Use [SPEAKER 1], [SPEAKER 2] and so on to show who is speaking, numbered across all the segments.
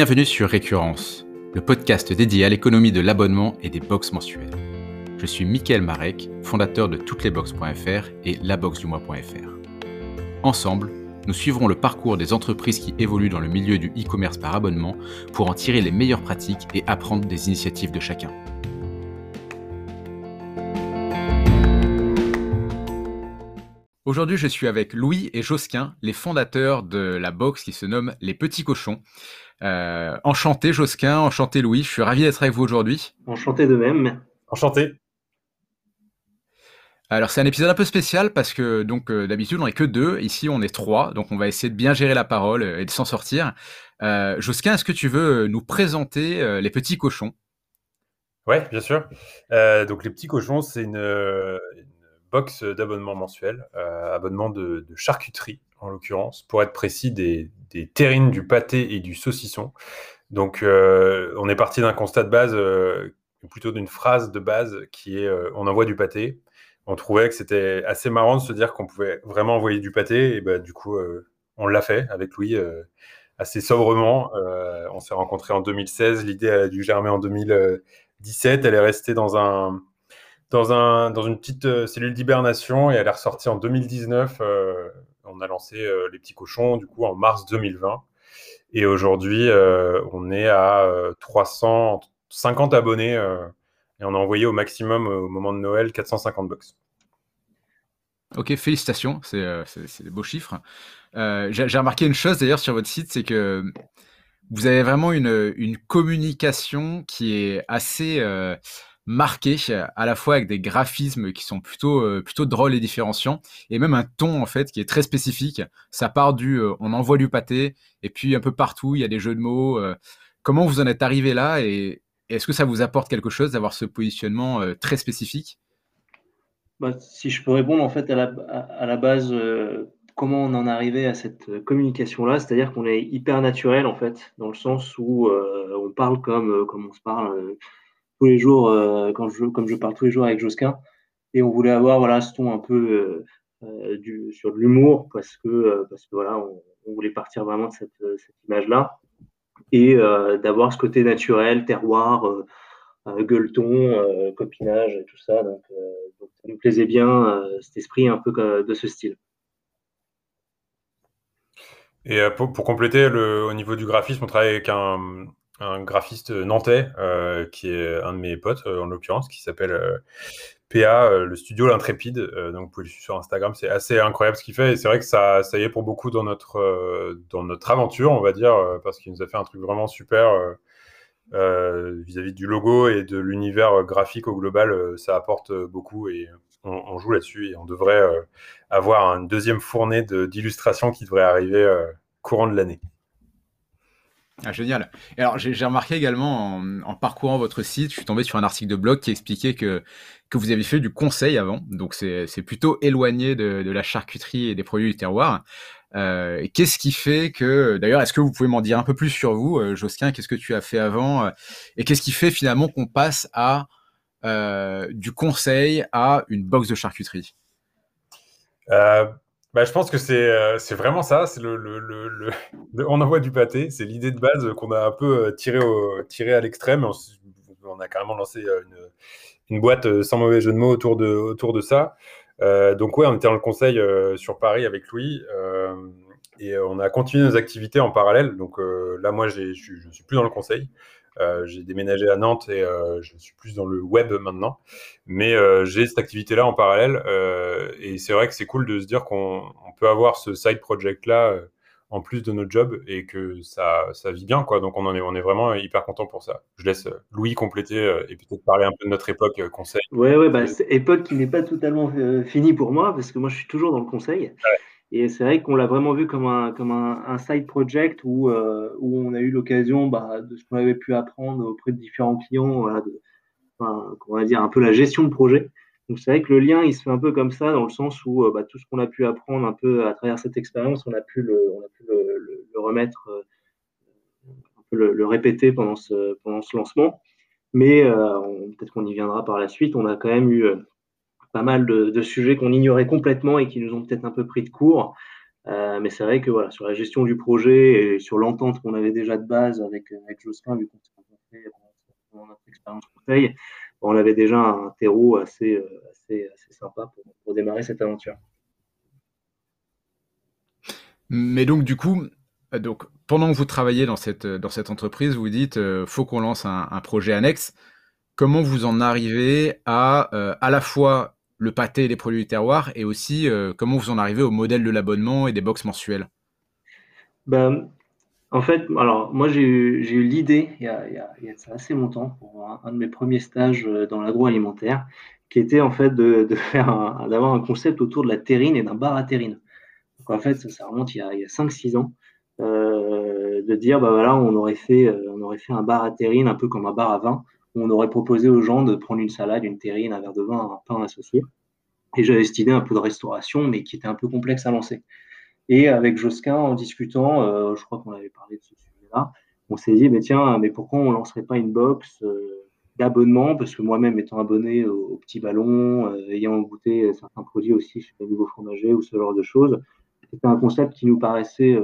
[SPEAKER 1] Bienvenue sur Récurrence, le podcast dédié à l'économie de l'abonnement et des box mensuelles. Je suis Mickaël Marek, fondateur de touteslesbox.fr et laboxdumois.fr. Ensemble, nous suivrons le parcours des entreprises qui évoluent dans le milieu du e-commerce par abonnement pour en tirer les meilleures pratiques et apprendre des initiatives de chacun. Aujourd'hui, je suis avec Louis et Josquin, les fondateurs de la box qui se nomme Les Petits Cochons. Euh, enchanté Josquin, enchanté Louis, je suis ravi d'être avec vous aujourd'hui.
[SPEAKER 2] Enchanté de même.
[SPEAKER 3] Enchanté.
[SPEAKER 1] Alors c'est un épisode un peu spécial parce que donc euh, d'habitude on n'est que deux, ici on est trois, donc on va essayer de bien gérer la parole et de s'en sortir. Euh, Josquin, est-ce que tu veux nous présenter les petits cochons?
[SPEAKER 3] Ouais, bien sûr. donc les petits cochons, c'est une, box d'abonnement mensuel, euh, abonnement de, charcuterie en l'occurrence, pour être précis, des, terrines, du pâté et du saucisson. Donc euh, on est parti d'un constat de base, euh, plutôt d'une phrase de base qui est on envoie du pâté. On trouvait que c'était assez marrant de se dire qu'on pouvait vraiment envoyer du pâté, et bah, du coup on l'a fait avec Louis assez sobrement. on s'est rencontrés en 2016, l'idée a dû germer en 2017, elle est restée dans un dans, un, dans une petite euh, cellule d'hibernation et elle est ressortie en 2019. Euh, on a lancé euh, les petits cochons du coup en mars 2020. Et aujourd'hui, on est à 350 abonnés et on a envoyé au maximum au moment de Noël 450 box.
[SPEAKER 1] Ok, félicitations, c'est des beaux chiffres. J'ai remarqué une chose d'ailleurs sur votre site, c'est que vous avez vraiment une, une, communication qui est assez marqué à la fois avec des graphismes qui sont plutôt euh, plutôt drôles et différenciants et même un ton en fait qui est très spécifique ça part du euh, on envoie du pâté et puis un peu partout il y a des jeux de mots euh. comment vous en êtes arrivé là et est-ce que ça vous apporte quelque chose d'avoir ce positionnement très spécifique?
[SPEAKER 2] Bah, si je peux répondre en fait à la, la base comment on en est arrivé à cette communication là c'est-à-dire qu'on est hyper naturel en fait dans le sens où on parle comme comme on se parle tous les jours, euh, quand je, comme je parle tous les jours avec Josquin. Et on voulait avoir voilà, ce ton un peu euh, euh, du, sur de l'humour parce que, parce que voilà, on, voulait partir vraiment de cette, image-là et d'avoir ce côté naturel, terroir, gueuleton, copinage et tout ça. Donc, donc, ça nous plaisait bien cet esprit un peu de ce style.
[SPEAKER 3] Et pour, pour, compléter, le, au niveau du graphisme, on travaille avec un, un graphiste nantais euh, qui est un de mes potes euh, en l'occurrence qui s'appelle euh, PA, le studio L'Intrépide. donc vous pouvez le suivre sur Instagram, c'est assez incroyable ce qu'il fait et c'est vrai que ça, ça y est pour beaucoup dans notre, dans notre aventure, on va dire, parce qu'il nous a fait un truc vraiment super vis-à-vis du logo et de l'univers graphique au global. ça apporte beaucoup et on, on joue là-dessus et on devrait avoir une deuxième fournée d'illustrations qui devrait arriver courant de l'année.
[SPEAKER 1] Ah, génial. Alors, j'ai remarqué également en, parcourant votre site, je suis tombé sur un article de blog qui expliquait que, que vous avez fait du conseil avant. Donc, c'est plutôt éloigné de, de, la charcuterie et des produits du terroir. Euh, Qu'est-ce qui fait que, d'ailleurs, est-ce que vous pouvez m'en dire un peu plus sur vous, euh, Josquin Qu'est-ce que tu as fait avant euh, Et qu'est-ce qui fait finalement qu'on passe à du conseil à une box de charcuterie?
[SPEAKER 3] Bah, je pense que c'est euh, vraiment ça, c'est le, le, le, on envoie du pâté, c'est l'idée de base qu'on a un peu euh, tiré, au, tiré à l'extrême. On, a carrément lancé euh, une, une, boîte sans mauvais jeu de mots autour de, autour de ça. Euh, donc ouais, on était dans le conseil sur Paris avec Louis et on a continué nos activités en parallèle. Donc là, moi, je ne suis plus dans le conseil. Euh, j'ai déménagé à Nantes et euh, je suis plus dans le web maintenant. Mais euh, j'ai cette activité-là en parallèle. et c'est vrai que c'est cool de se dire qu'on peut avoir ce side project-là en plus de notre job et que ça, ça vit bien. Quoi. Donc on, en est, on est vraiment hyper content pour ça. Je laisse Louis compléter et peut-être parler un peu de notre époque conseil.
[SPEAKER 2] Ouais, ouais, bah, époque qui n'est pas totalement finie pour moi parce que moi je suis toujours dans le conseil. Et c'est vrai qu'on l'a vraiment vu comme un, comme un, side project où, euh, où on a eu l'occasion bah, de ce qu'on avait pu apprendre auprès de différents clients, de, on va dire un peu la gestion de projet. Donc c'est vrai que le lien, il se fait un peu comme ça, dans le sens où euh, bah, tout ce qu'on a pu apprendre un peu à travers cette expérience, on a pu le, on a pu le, le, remettre, euh, un peu le, répéter pendant ce, pendant ce lancement. Mais euh, peut-être qu'on y viendra par la suite. On a quand même eu pas mal de, sujets qu'on ignorait complètement et qui nous ont peut-être un peu pris de court. mais c'est vrai que sur la gestion du projet et sur l'entente qu'on avait déjà de base avec, avec Josquin, vu qu'on fait dans notre expérience conseil, on avait déjà un terreau assez, assez, sympa pour, démarrer cette aventure.
[SPEAKER 1] Mais donc, du coup, donc, pendant que vous travaillez dans cette, entreprise, vous dites euh, faut qu'on lance un, projet annexe. Comment vous en arrivez à euh, à la fois le pâté et les produits du terroir et aussi euh, comment vous en arrivez au modèle de l'abonnement et des box mensuelles?
[SPEAKER 2] Ben, En fait, alors moi j'ai eu, l'idée il, y a, assez longtemps pour un, de mes premiers stages dans l'agroalimentaire qui était en fait de, d'avoir un concept autour de la terrine et d'un bar à terrine. Donc en fait, ça, remonte il y a, a 5-6 ans. Euh, de dire bah voilà, on aurait fait, euh, on aurait fait un bar à terrine, un peu comme un bar à vin, on aurait proposé aux gens de prendre une salade, une terrine, un verre de vin, un pain associé. Et j'avais cette idée un peu de restauration, mais qui était un peu complexe à lancer. Et avec Josquin, en discutant, euh, je crois qu'on avait parlé de ce sujet-là, on s'est dit, mais tiens, mais pourquoi on ne lancerait pas une box d'abonnement? Parce que moi-même, étant abonné au, petit ballon, ayant goûté certains produits aussi chez les nouveaux fromagers ou ce genre de choses, c'était un concept qui nous paraissait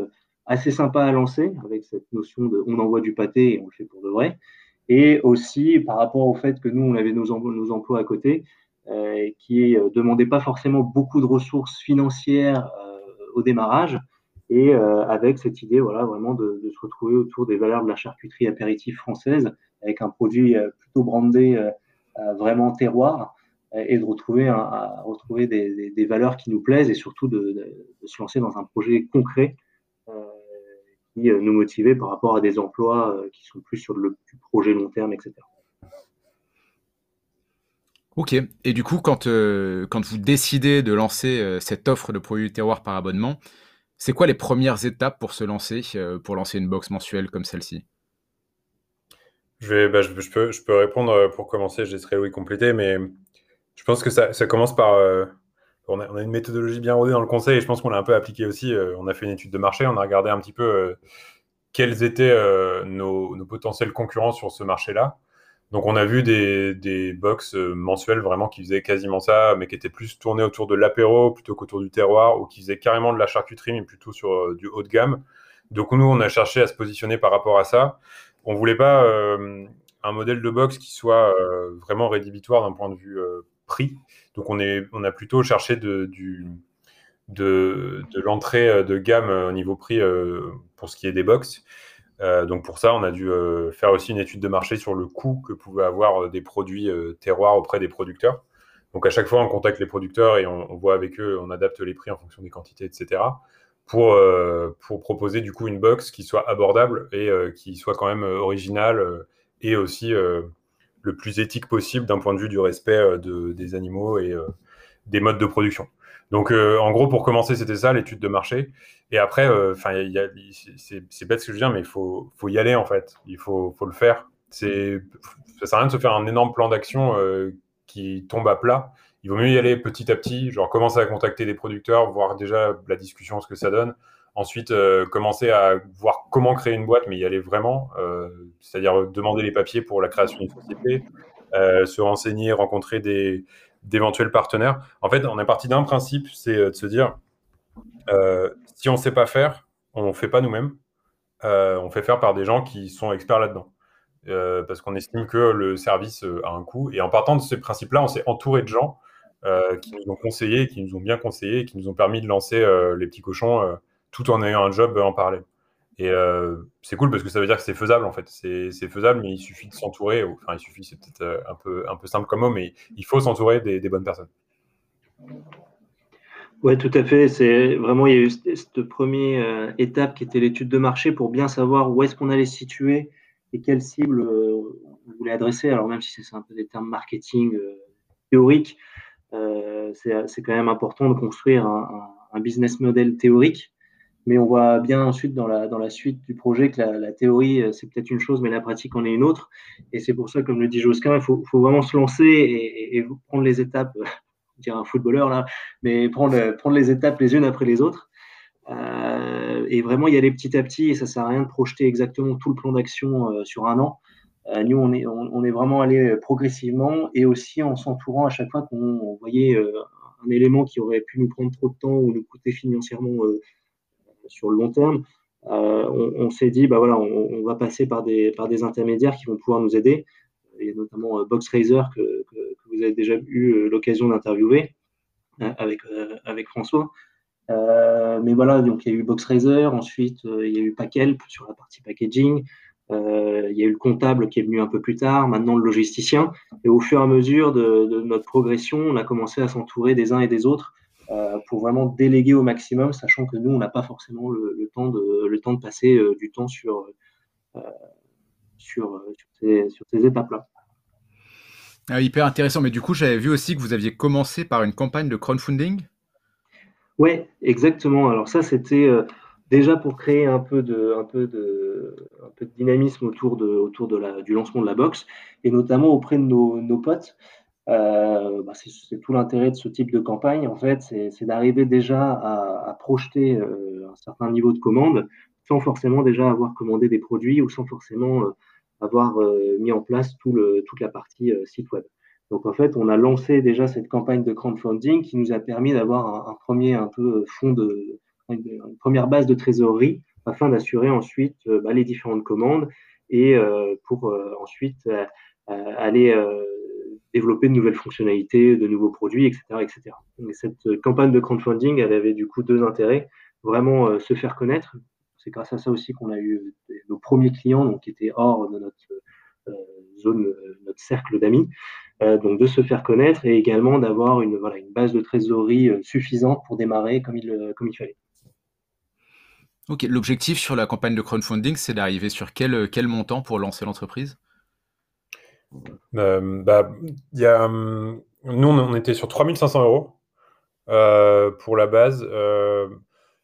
[SPEAKER 2] assez sympa à lancer avec cette notion de on envoie du pâté et on le fait pour de vrai. Et aussi par rapport au fait que nous, on avait nos, emplois à côté, euh, qui ne euh, demandaient pas forcément beaucoup de ressources financières euh, au démarrage. Et euh, avec cette idée, voilà, vraiment de, de, se retrouver autour des valeurs de la charcuterie apéritive française, avec un produit plutôt brandé, vraiment terroir, et de retrouver, un, retrouver des, des, des, valeurs qui nous plaisent et surtout de, de se lancer dans un projet concret euh, nous motiver par rapport à des emplois euh, qui sont plus sur le projet long terme, etc.
[SPEAKER 1] Ok. Et du coup, quand, euh, quand vous décidez de lancer cette offre de produits terroir par abonnement, c'est quoi les premières étapes pour se lancer, pour lancer une box mensuelle comme celle-ci?
[SPEAKER 3] Je, vais, bah, je, peux, je peux répondre pour commencer, je laisserai Louis compléter, mais je pense que ça, ça commence par on a, une méthodologie bien rodée dans le conseil et je pense qu'on l'a un peu appliqué aussi. Euh, on a fait une étude de marché, on a regardé un petit peu euh, quels étaient euh, nos, potentiels concurrents sur ce marché-là. Donc on a vu des, box mensuelles vraiment qui faisaient quasiment ça, mais qui étaient plus tournés autour de l'apéro plutôt qu'autour du terroir, ou qui faisaient carrément de la charcuterie, mais plutôt sur du haut de gamme. Donc nous, on a cherché à se positionner par rapport à ça. On voulait pas un modèle de box qui soit vraiment rédhibitoire d'un point de vue prix. Donc on, a plutôt cherché de, l'entrée euh, de gamme euh, au niveau prix euh, pour ce qui est des box. donc pour ça, on a dû faire aussi une étude de marché sur le coût que pouvaient avoir des produits terroirs auprès des producteurs. Donc à chaque fois, on contacte les producteurs et on, voit avec eux, on adapte les prix en fonction des quantités, etc. Pour, pour proposer du coup une box qui soit abordable et qui soit quand même originale et aussi le plus éthique possible d'un point de vue du respect euh, de, des animaux et euh, des modes de production. Donc, euh, en gros, pour commencer, c'était ça, l'étude de marché. Et après, c'est bête ce que je veux dire, mais il faut, faut, y aller, en fait. Il faut, faut le faire. Ça sert à rien de se faire un énorme plan d'action qui tombe à plat. Il vaut mieux y aller petit à petit, genre commencer à contacter des producteurs, voir déjà la discussion, ce que ça donne. Ensuite, euh, commencer à voir comment créer une boîte, mais y aller vraiment, euh, c'est-à-dire demander les papiers pour la création d'une société, euh, se renseigner, rencontrer d'éventuels partenaires. En fait, on est parti d'un principe, c'est de se dire, si on ne sait pas faire, on ne fait pas nous-mêmes, on fait faire par des gens qui sont experts là-dedans. parce qu'on estime que le service a un coût. Et en partant de ce principe-là, on s'est entouré de gens qui nous ont conseillé, qui nous ont bien conseillé, qui nous ont permis de lancer les petits cochons tout en ayant un job en parallèle. Et euh, c'est cool parce que ça veut dire que c'est faisable en fait. C'est faisable, mais il suffit de s'entourer. Enfin, il suffit, c'est peut-être euh, un peu, un peu simple comme mot, mais il faut s'entourer des, bonnes personnes.
[SPEAKER 2] Oui, tout à fait. C'est vraiment, il y a eu cette première euh, étape qui était l'étude de marché pour bien savoir où est-ce qu'on allait situer et quelle cible on voulait adresser. Alors, même si c'est un peu des termes marketing théoriques, c'est quand même important de construire un business model théorique mais on voit bien ensuite dans la, dans la suite du projet que la, théorie, euh, c'est peut-être une chose, mais la pratique en est une autre. Et c'est pour ça, comme le dit Josquin, il faut, faut vraiment se lancer et, prendre les étapes, dire un footballeur là, mais prendre, prendre les étapes les unes après les autres. Euh, et vraiment y aller petit à petit, et ça sert à rien de projeter exactement tout le plan d'action euh, sur un an. Nous, on est, on, est vraiment allé progressivement et aussi en s'entourant à chaque fois qu'on voyait un élément qui aurait pu nous prendre trop de temps ou nous coûter financièrement sur le long terme, on, s'est dit, bah voilà, on, va passer par des, par des intermédiaires qui vont pouvoir nous aider. Il y a notamment BoxRaiser que, que, vous avez déjà eu l'occasion d'interviewer avec, avec François. mais voilà, donc il y a eu BoxRaiser, ensuite il y a eu Packelp sur la partie packaging, euh, il y a eu le comptable qui est venu un peu plus tard, maintenant le logisticien. Et au fur et à mesure de, notre progression, on a commencé à s'entourer des uns et des autres euh, pour vraiment déléguer au maximum, sachant que nous, on n'a pas forcément le, temps, de, le temps de passer euh, du temps sur, sur, ces, étapes-là.
[SPEAKER 1] Ah, hyper intéressant. Mais du coup, j'avais vu aussi que vous aviez commencé par une campagne de crowdfunding.
[SPEAKER 2] Oui, exactement. Alors ça, c'était déjà pour créer un peu de, un peu de, un peu de dynamisme autour, de, autour de la, du lancement de la box, et notamment auprès de nos, nos potes. Euh, bah c'est tout l'intérêt de ce type de campagne, en fait, c'est d'arriver déjà à, à projeter euh, un certain niveau de commande sans forcément déjà avoir commandé des produits ou sans forcément euh, avoir euh, mis en place tout le, toute la partie euh, site web. Donc en fait, on a lancé déjà cette campagne de crowdfunding qui nous a permis d'avoir un, premier un peu fond de, une, première base de trésorerie afin d'assurer ensuite euh, bah, les différentes commandes et euh, pour euh, ensuite aller développer de nouvelles fonctionnalités, de nouveaux produits, etc. etc. cette campagne de crowdfunding, elle avait du coup deux intérêts. Vraiment se faire connaître. C'est grâce à ça aussi qu'on a eu nos premiers clients donc, qui étaient hors de notre zone, notre cercle d'amis. donc de se faire connaître et également d'avoir une, voilà, une base de trésorerie suffisante pour démarrer comme il, comme il fallait.
[SPEAKER 1] Ok, l'objectif sur la campagne de crowdfunding, c'est d'arriver sur quel, quel montant pour lancer l'entreprise?
[SPEAKER 3] Euh, bah, y a, hum, Nous, on était sur 3500 euros euh, pour la base. Euh,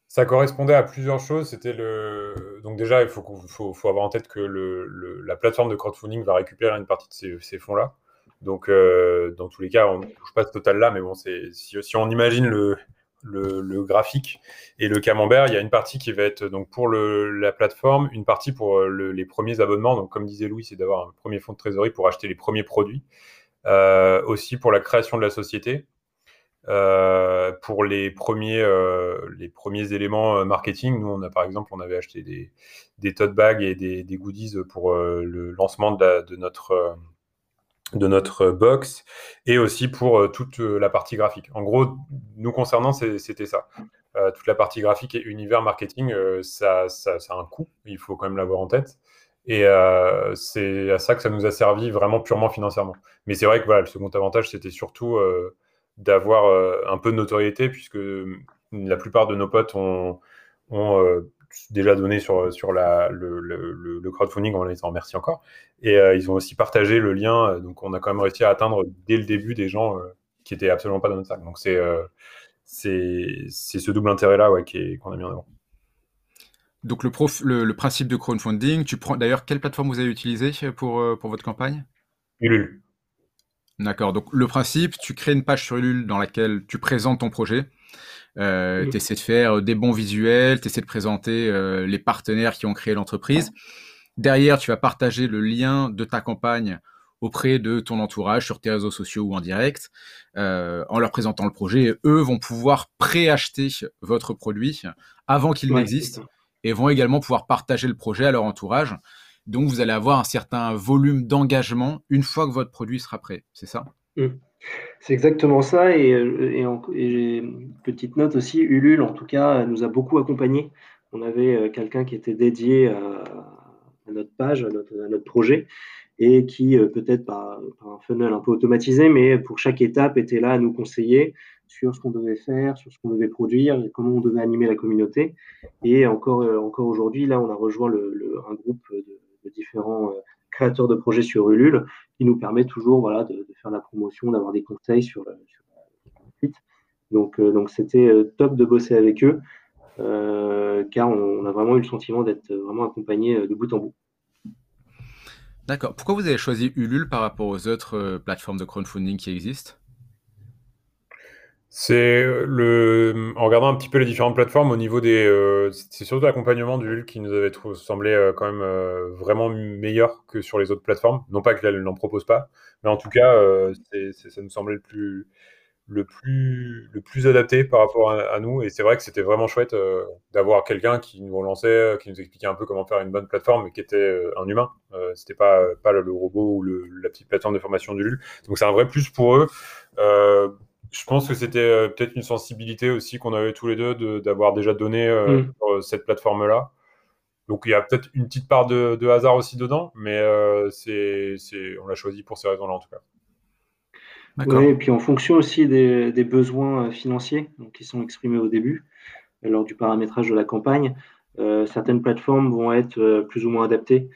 [SPEAKER 3] ça correspondait à plusieurs choses. C'était le donc déjà il faut, faut, faut, avoir en tête que le, la plateforme de crowdfunding va récupérer une partie de ces, ces fonds-là. Donc dans tous les cas, on ne touche pas ce total-là, mais bon, si, si, on imagine le, le, graphique et le camembert, il y a une partie qui va être donc pour la plateforme, une partie pour euh, les premiers abonnements. Donc, comme disait Louis, c'est d'avoir un premier fonds de trésorerie pour acheter les premiers produits. Euh, aussi pour la création de la société, euh, pour les premiers, éléments marketing. Nous, on a par exemple, on avait acheté des, des tote bags et des, goodies pour le lancement de notre de notre box et aussi pour euh, toute euh, la partie graphique. En gros, nous concernant, c'était ça. Euh, toute la partie graphique et univers marketing, ça, ça, a un coût, il faut quand même l'avoir en tête. Et c'est à ça que ça nous a servi vraiment purement financièrement. Mais c'est vrai que voilà, le second avantage, c'était surtout d'avoir un peu de notoriété, puisque la plupart de nos potes ont déjà donné sur, sur la, le, le, le, crowdfunding, on les en remercie encore. Et euh, ils ont aussi partagé le lien, euh, donc on a quand même réussi à atteindre dès le début des gens euh, qui étaient absolument pas dans notre sac. Donc c'est c'est ce double intérêt-là ouais, qu'on a mis en avant.
[SPEAKER 1] Donc le, prof, le, principe de crowdfunding, tu prends d'ailleurs quelle plateforme vous avez utilisé pour, pour votre campagne?
[SPEAKER 3] Ulule.
[SPEAKER 1] D'accord, donc le principe, tu crées une page sur Ulule dans laquelle tu présentes ton projet. Euh, tu essaies de faire des bons visuels, tu essaies de présenter euh, les partenaires qui ont créé l'entreprise. Derrière, tu vas partager le lien de ta campagne auprès de ton entourage sur tes réseaux sociaux ou en direct, euh, en leur présentant le projet. Et eux vont pouvoir préacheter votre produit avant qu'il n'existe et vont également pouvoir partager le projet à leur entourage. Donc, vous allez avoir un certain volume d'engagement une fois que votre produit sera prêt. C'est ça? Mmh.
[SPEAKER 2] C'est exactement ça. Et, euh, et, petite note aussi, Ulule, en tout cas, nous a beaucoup accompagnés. On avait euh, quelqu'un qui était dédié à, notre page, à notre, projet, et qui, euh, peut-être par, un funnel un peu automatisé, mais pour chaque étape, était là à nous conseiller sur ce qu'on devait faire, sur ce qu'on devait produire, comment on devait animer la communauté. Et encore, encore aujourd'hui, là, on a rejoint un groupe de, différents créateur de projets sur Ulule, qui nous permet toujours voilà, de, faire la promotion, d'avoir des conseils sur, le, site. Donc, euh, donc c'était euh, top de bosser avec eux, euh, car on, a vraiment eu le sentiment d'être vraiment accompagné de bout en bout.
[SPEAKER 1] D'accord. Pourquoi vous avez choisi Ulule par rapport aux autres plateformes de crowdfunding qui existent?
[SPEAKER 3] C'est le en regardant un petit peu les différentes plateformes au niveau des euh, c'est surtout l'accompagnement du qui nous avait semblé euh, quand même euh, vraiment meilleur que sur les autres plateformes. Non pas qu'elle n'en propose pas, mais en tout cas ça nous semblait le plus le plus, le plus adapté par rapport à, nous. Et c'est vrai que c'était vraiment chouette euh, d'avoir quelqu'un qui nous relançait, euh, qui nous expliquait un peu comment faire une bonne plateforme, mais qui était euh, un humain. c'était pas, pas le, robot ou la petite plateforme de formation du LUL. Donc c'est un vrai plus pour eux. Je pense que c'était peut-être une sensibilité aussi qu'on avait tous les deux d'avoir déjà donné mm. cette plateforme-là. Donc il y a peut-être une petite part de, de, hasard aussi dedans, mais c'est, on l'a choisi pour ces raisons-là en tout cas.
[SPEAKER 2] Oui, et puis en fonction aussi des, besoins euh, financiers qui sont exprimés au début, euh, lors du paramétrage de la campagne, euh, certaines plateformes vont être plus ou moins adaptées.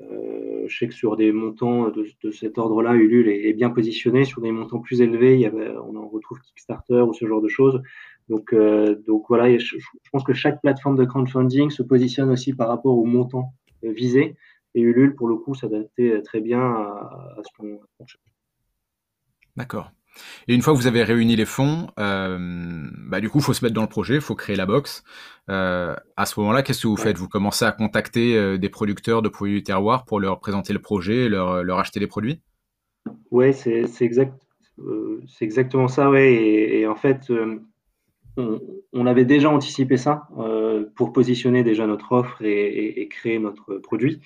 [SPEAKER 2] Je sais que sur des montants de, cet ordre-là, Ulule est, bien positionné. Sur des montants plus élevés, on en retrouve Kickstarter ou ce genre de choses. Donc, donc voilà, je, pense que chaque plateforme de crowdfunding se positionne aussi par rapport au montant visé. Et Ulule, pour le coup, s'adaptait très bien à, à ce qu'on cherche.
[SPEAKER 1] D'accord. Et une fois que vous avez réuni les fonds, euh, bah, du coup, il faut se mettre dans le projet, il faut créer la box. Euh, à ce moment-là, qu'est-ce que vous faites? Vous commencez à contacter euh, des producteurs de produits du terroir pour leur présenter le projet et leur, leur acheter les produits?
[SPEAKER 2] Oui, c'est exact, exactement ça. Ouais. Et, en fait, on, avait déjà anticipé ça pour positionner déjà notre offre et, et créer notre produit.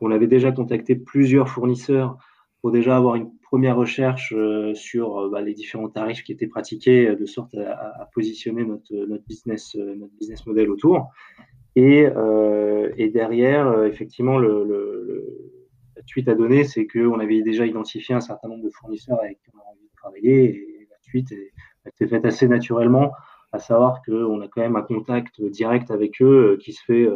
[SPEAKER 2] On avait déjà contacté plusieurs fournisseurs pour déjà avoir une première recherche euh, sur euh, bah, les différents tarifs qui étaient pratiqués, euh, de sorte à, positionner notre, notre, business, notre business model autour. Et, et derrière, effectivement, le, le, la suite à donner, c'est qu'on avait déjà identifié un certain nombre de fournisseurs avec qui on a envie de travailler. Et la suite s'est faite assez naturellement, à savoir qu'on a quand même un contact direct avec eux qui se fait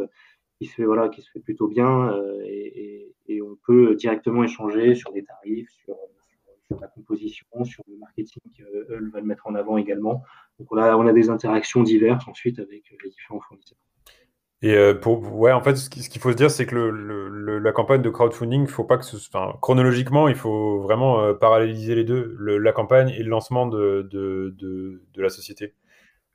[SPEAKER 2] qui se fait voilà qui se fait plutôt bien et, et, on peut directement échanger sur des tarifs sur sur la composition, sur le marketing qu'eux veulent mettre en avant également. Donc on on a des interactions diverses ensuite avec les différents fournisseurs.
[SPEAKER 3] Et euh, pour, ouais, en fait, ce qu'il faut se dire, c'est que le, la campagne de crowdfunding, faut pas que ce, enfin, chronologiquement, il faut vraiment euh, paralléliser les deux, la campagne et le lancement de, la société.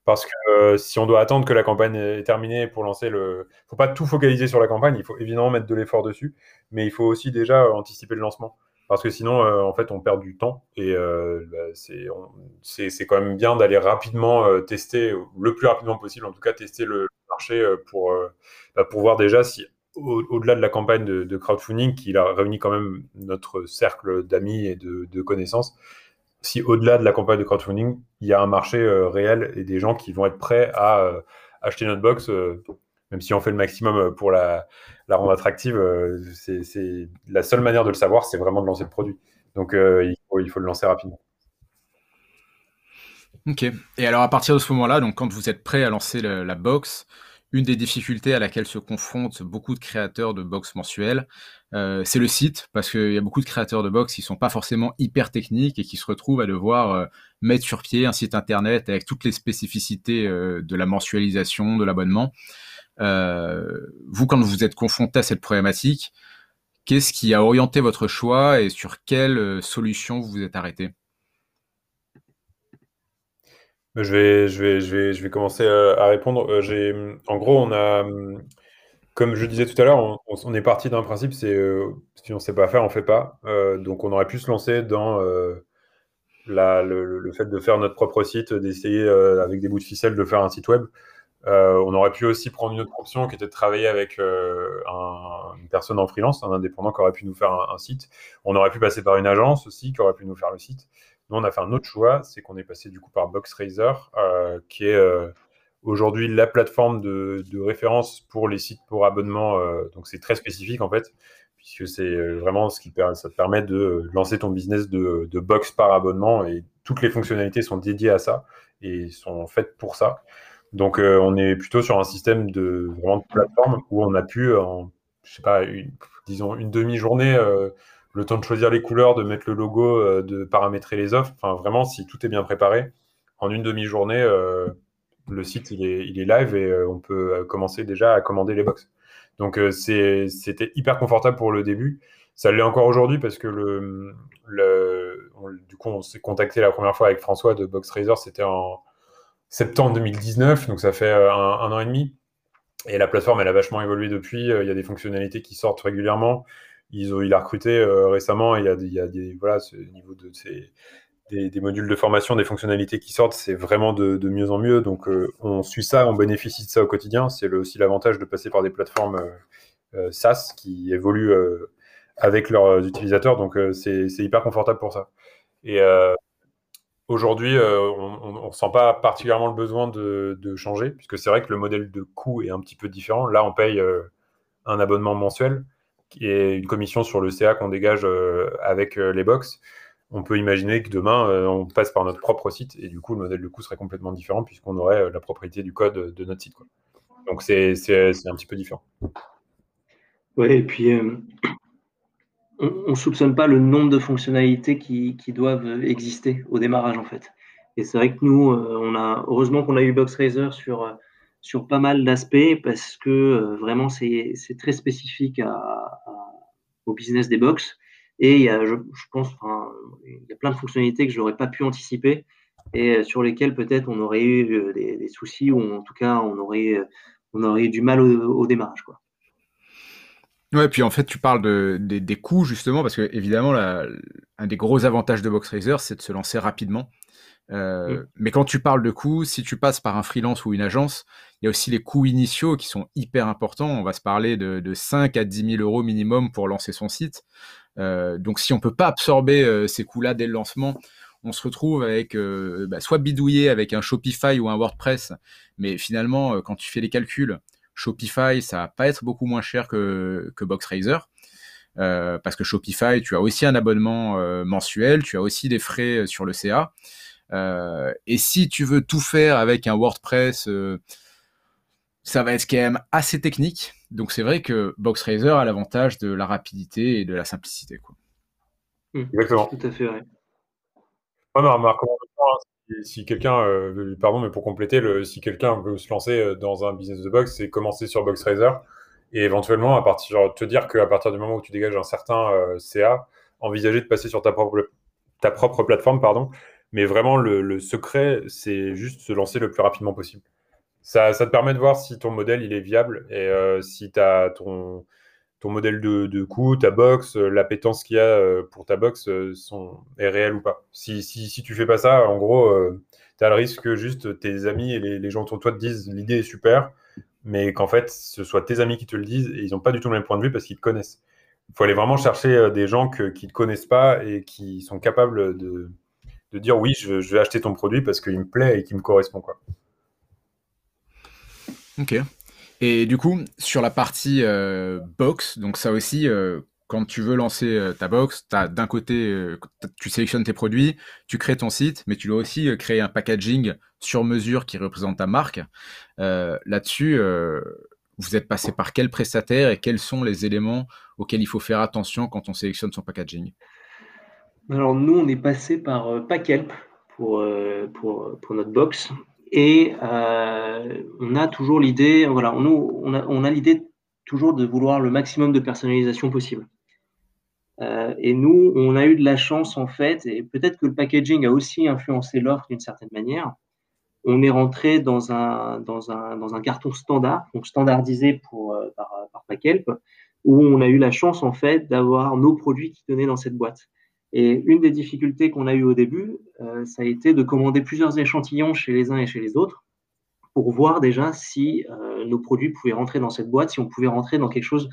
[SPEAKER 3] Parce que euh, si on doit attendre que la campagne est terminée pour lancer le. Il ne faut pas tout focaliser sur la campagne, il faut évidemment mettre de l'effort dessus, mais il faut aussi déjà anticiper le lancement parce que sinon, euh, en fait, on perd du temps et euh, bah, c'est quand même bien d'aller rapidement euh, tester, le plus rapidement possible, en tout cas, tester le marché pour, bah, pour voir déjà si, au-delà de la campagne de, crowdfunding, qui a réuni quand même notre cercle d'amis et de, de, connaissances, si au-delà de la campagne de crowdfunding, il y a un marché réel et des gens qui vont être prêts à acheter notre box même si on fait le maximum euh, pour la, rendre attractive, euh, c'est la seule manière de le savoir, c'est vraiment de lancer le produit. Donc euh, il, faut, le lancer rapidement.
[SPEAKER 1] Ok. Et alors à partir de ce moment-là, donc quand vous êtes prêt à lancer la box, une des difficultés à laquelle se confrontent beaucoup de créateurs de box mensuels, c'est le site, parce qu'il y a beaucoup de créateurs de box qui sont pas forcément hyper techniques et qui se retrouvent à devoir mettre sur pied un site internet avec toutes les spécificités de la mensualisation, de l'abonnement. Euh, vous, quand vous êtes confronté à cette problématique, qu'est-ce qui a orienté votre choix et sur quelle euh, solution vous vous êtes arrêté?
[SPEAKER 3] Je vais, je, vais, je, vais, je vais commencer euh, à répondre. en gros, on a, comme je disais tout à l'heure, on, est parti d'un principe, c'est si on ne sait pas faire, on ne fait pas. donc on aurait pu se lancer dans le, fait de faire notre propre site, d'essayer avec des bouts de ficelle de faire un site web. Euh, on aurait pu aussi prendre une autre option qui était de travailler avec euh, une personne en freelance, un indépendant qui aurait pu nous faire un, site. On aurait pu passer par une agence aussi qui aurait pu nous faire le site. Nous, on a fait un autre choix, c'est qu'on est passé du coup par BoxRaiser, euh, qui est aujourd'hui la plateforme de, référence pour les sites pour abonnement. donc c'est très spécifique en fait, puisque c'est vraiment ce qui te permet de lancer ton business de, de box par abonnement et toutes les fonctionnalités sont dédiées à ça et sont faites pour ça. Donc, euh, on est plutôt sur un système de vraiment plateforme où on a pu, en, je sais pas, disons une demi-journée, euh, le temps de choisir les couleurs, de mettre le logo, euh, de paramétrer les offres. Enfin, vraiment, si tout est bien préparé, en une demi-journée, le site il est, live et on peut commencer déjà à commander les box. Donc, c'était hyper confortable pour le début. Ça l'est encore aujourd'hui parce que le, du coup, on s'est contacté la première fois avec François de BoxRaiser, c'était en septembre 2019, donc ça fait euh, un, an et demi. Et la plateforme, elle a vachement évolué depuis. Euh, il y a des fonctionnalités qui sortent régulièrement. Ils ont, il a recruté euh, récemment. Il y a, des, voilà, ce niveau de des, modules de formation, des fonctionnalités qui sortent, c'est vraiment de, mieux en mieux. Donc, on suit ça, on bénéficie de ça au quotidien. C'est aussi l'avantage de passer par des plateformes SaaS qui évoluent avec leurs utilisateurs. Donc, c'est hyper confortable pour ça. Et aujourd'hui, on ne ressent pas particulièrement le besoin de, changer, puisque c'est vrai que le modèle de coût est un petit peu différent. Là, on paye un abonnement mensuel est une commission sur le CA qu'on dégage euh, avec euh, les box, on peut imaginer que demain, euh, on passe par notre propre site et du coup, le modèle de coût serait complètement différent puisqu'on aurait la propriété du code de notre site. Donc, c'est un petit peu différent.
[SPEAKER 2] Oui, et puis on ne soupçonne pas le nombre de fonctionnalités qui, doivent exister au démarrage en fait. Et c'est vrai que nous, on a heureusement qu'on a eu BoxRaiser sur sur pas mal d'aspects parce que euh, vraiment c'est très spécifique au business des box. Et il y a, je, pense, il y a plein de fonctionnalités que je n'aurais pas pu anticiper et euh, sur lesquelles peut-être on aurait eu euh, des, soucis ou en tout cas on aurait, on aurait eu du mal au, démarrage. Quoi.
[SPEAKER 1] Ouais, puis en fait, tu parles de, des, coûts justement, parce que évidemment, un des gros avantages de BoxRaiser, c'est de se lancer rapidement. Euh, mais quand tu parles de coûts, si tu passes par un freelance ou une agence, il y a aussi les coûts initiaux qui sont hyper importants. On va se parler de, de 5 à 10 000 euros minimum pour lancer son site. Euh, donc si on peut pas absorber euh, ces coûts-là dès le lancement, on se retrouve avec bah, soit bidouillé avec un Shopify ou un WordPress, mais finalement, quand tu fais les calculs, Shopify, ça va pas être beaucoup moins cher que, que BoxRaiser. parce que Shopify, tu as aussi un abonnement mensuel, tu as aussi des frais sur le CA. Euh, et si tu veux tout faire avec un WordPress, euh, ça va être quand même assez technique. Donc c'est vrai que BoxRaiser a l'avantage de la rapidité et de la simplicité. Quoi.
[SPEAKER 3] Hmm. Exactement.
[SPEAKER 2] Tout à fait vrai.
[SPEAKER 3] ma, si, quelqu'un, euh, pardon, mais pour compléter, si quelqu'un veut se lancer dans un business de box, c'est commencer sur BoxRaiser et éventuellement à partir, te dire qu'à partir du moment où tu dégages un certain CA, envisager de passer sur ta propre, ta propre plateforme, pardon, mais vraiment, le, secret, c'est juste se lancer le plus rapidement possible. Ça, ça, te permet de voir si ton modèle il est viable et euh, si tu as ton, ton modèle de, de coût, ta box, euh, l'appétence qu'il y a euh, pour ta box sont, est réelle ou pas. Si, si, si tu fais pas ça, en gros, tu as le risque que juste tes amis et les, les gens autour de toi te disent l'idée est super, mais qu'en fait, ce soit tes amis qui te le disent et ils n'ont pas du tout le même point de vue parce qu'ils te connaissent. Il faut aller vraiment chercher des gens que, qui ne te connaissent pas et qui sont capables de, de dire oui, je, vais acheter ton produit parce qu'il me plaît et qu'il me correspond. Quoi.
[SPEAKER 1] Ok. Et du coup, sur la partie euh, box, donc ça aussi, euh, quand tu veux lancer euh, ta box, d'un côté, tu sélectionnes tes produits, tu crées ton site, mais tu dois aussi créer un packaging sur mesure qui représente ta marque. Là-dessus, vous êtes passé par quel prestataire et quels sont les éléments auxquels il faut faire attention quand on sélectionne son packaging?
[SPEAKER 2] Alors nous, on est passé par Packelp pour, pour, pour, notre box. Et euh, on a toujours l'idée, voilà, on, a, on a l'idée toujours de vouloir le maximum de personnalisation possible. et nous, on a eu de la chance en fait, et peut-être que le packaging a aussi influencé l'offre d'une certaine manière. On est rentré dans un, dans un, dans un carton standard, donc standardisé pour, par, par Packelp, où on a eu la chance en fait d'avoir nos produits qui tenaient dans cette boîte. Et une des difficultés qu'on a eues au début, euh, ça a été de commander plusieurs échantillons chez les uns et chez les autres pour voir déjà si euh, nos produits pouvaient rentrer dans cette boîte, si on pouvait rentrer dans quelque chose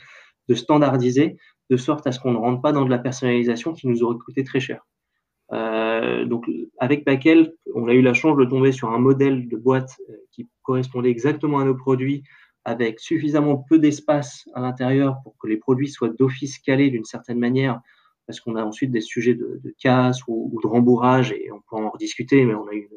[SPEAKER 2] de standardisé, de sorte à ce qu'on ne rentre pas dans de la personnalisation qui nous aurait coûté très cher. Euh, donc avec Packel, on a eu la chance de tomber sur un modèle de boîte qui correspondait exactement à nos produits, avec suffisamment peu d'espace à l'intérieur pour que les produits soient d'office calés d'une certaine manière parce qu'on a ensuite des sujets de, casse ou, de rembourrage, et on peut en rediscuter, mais on a eu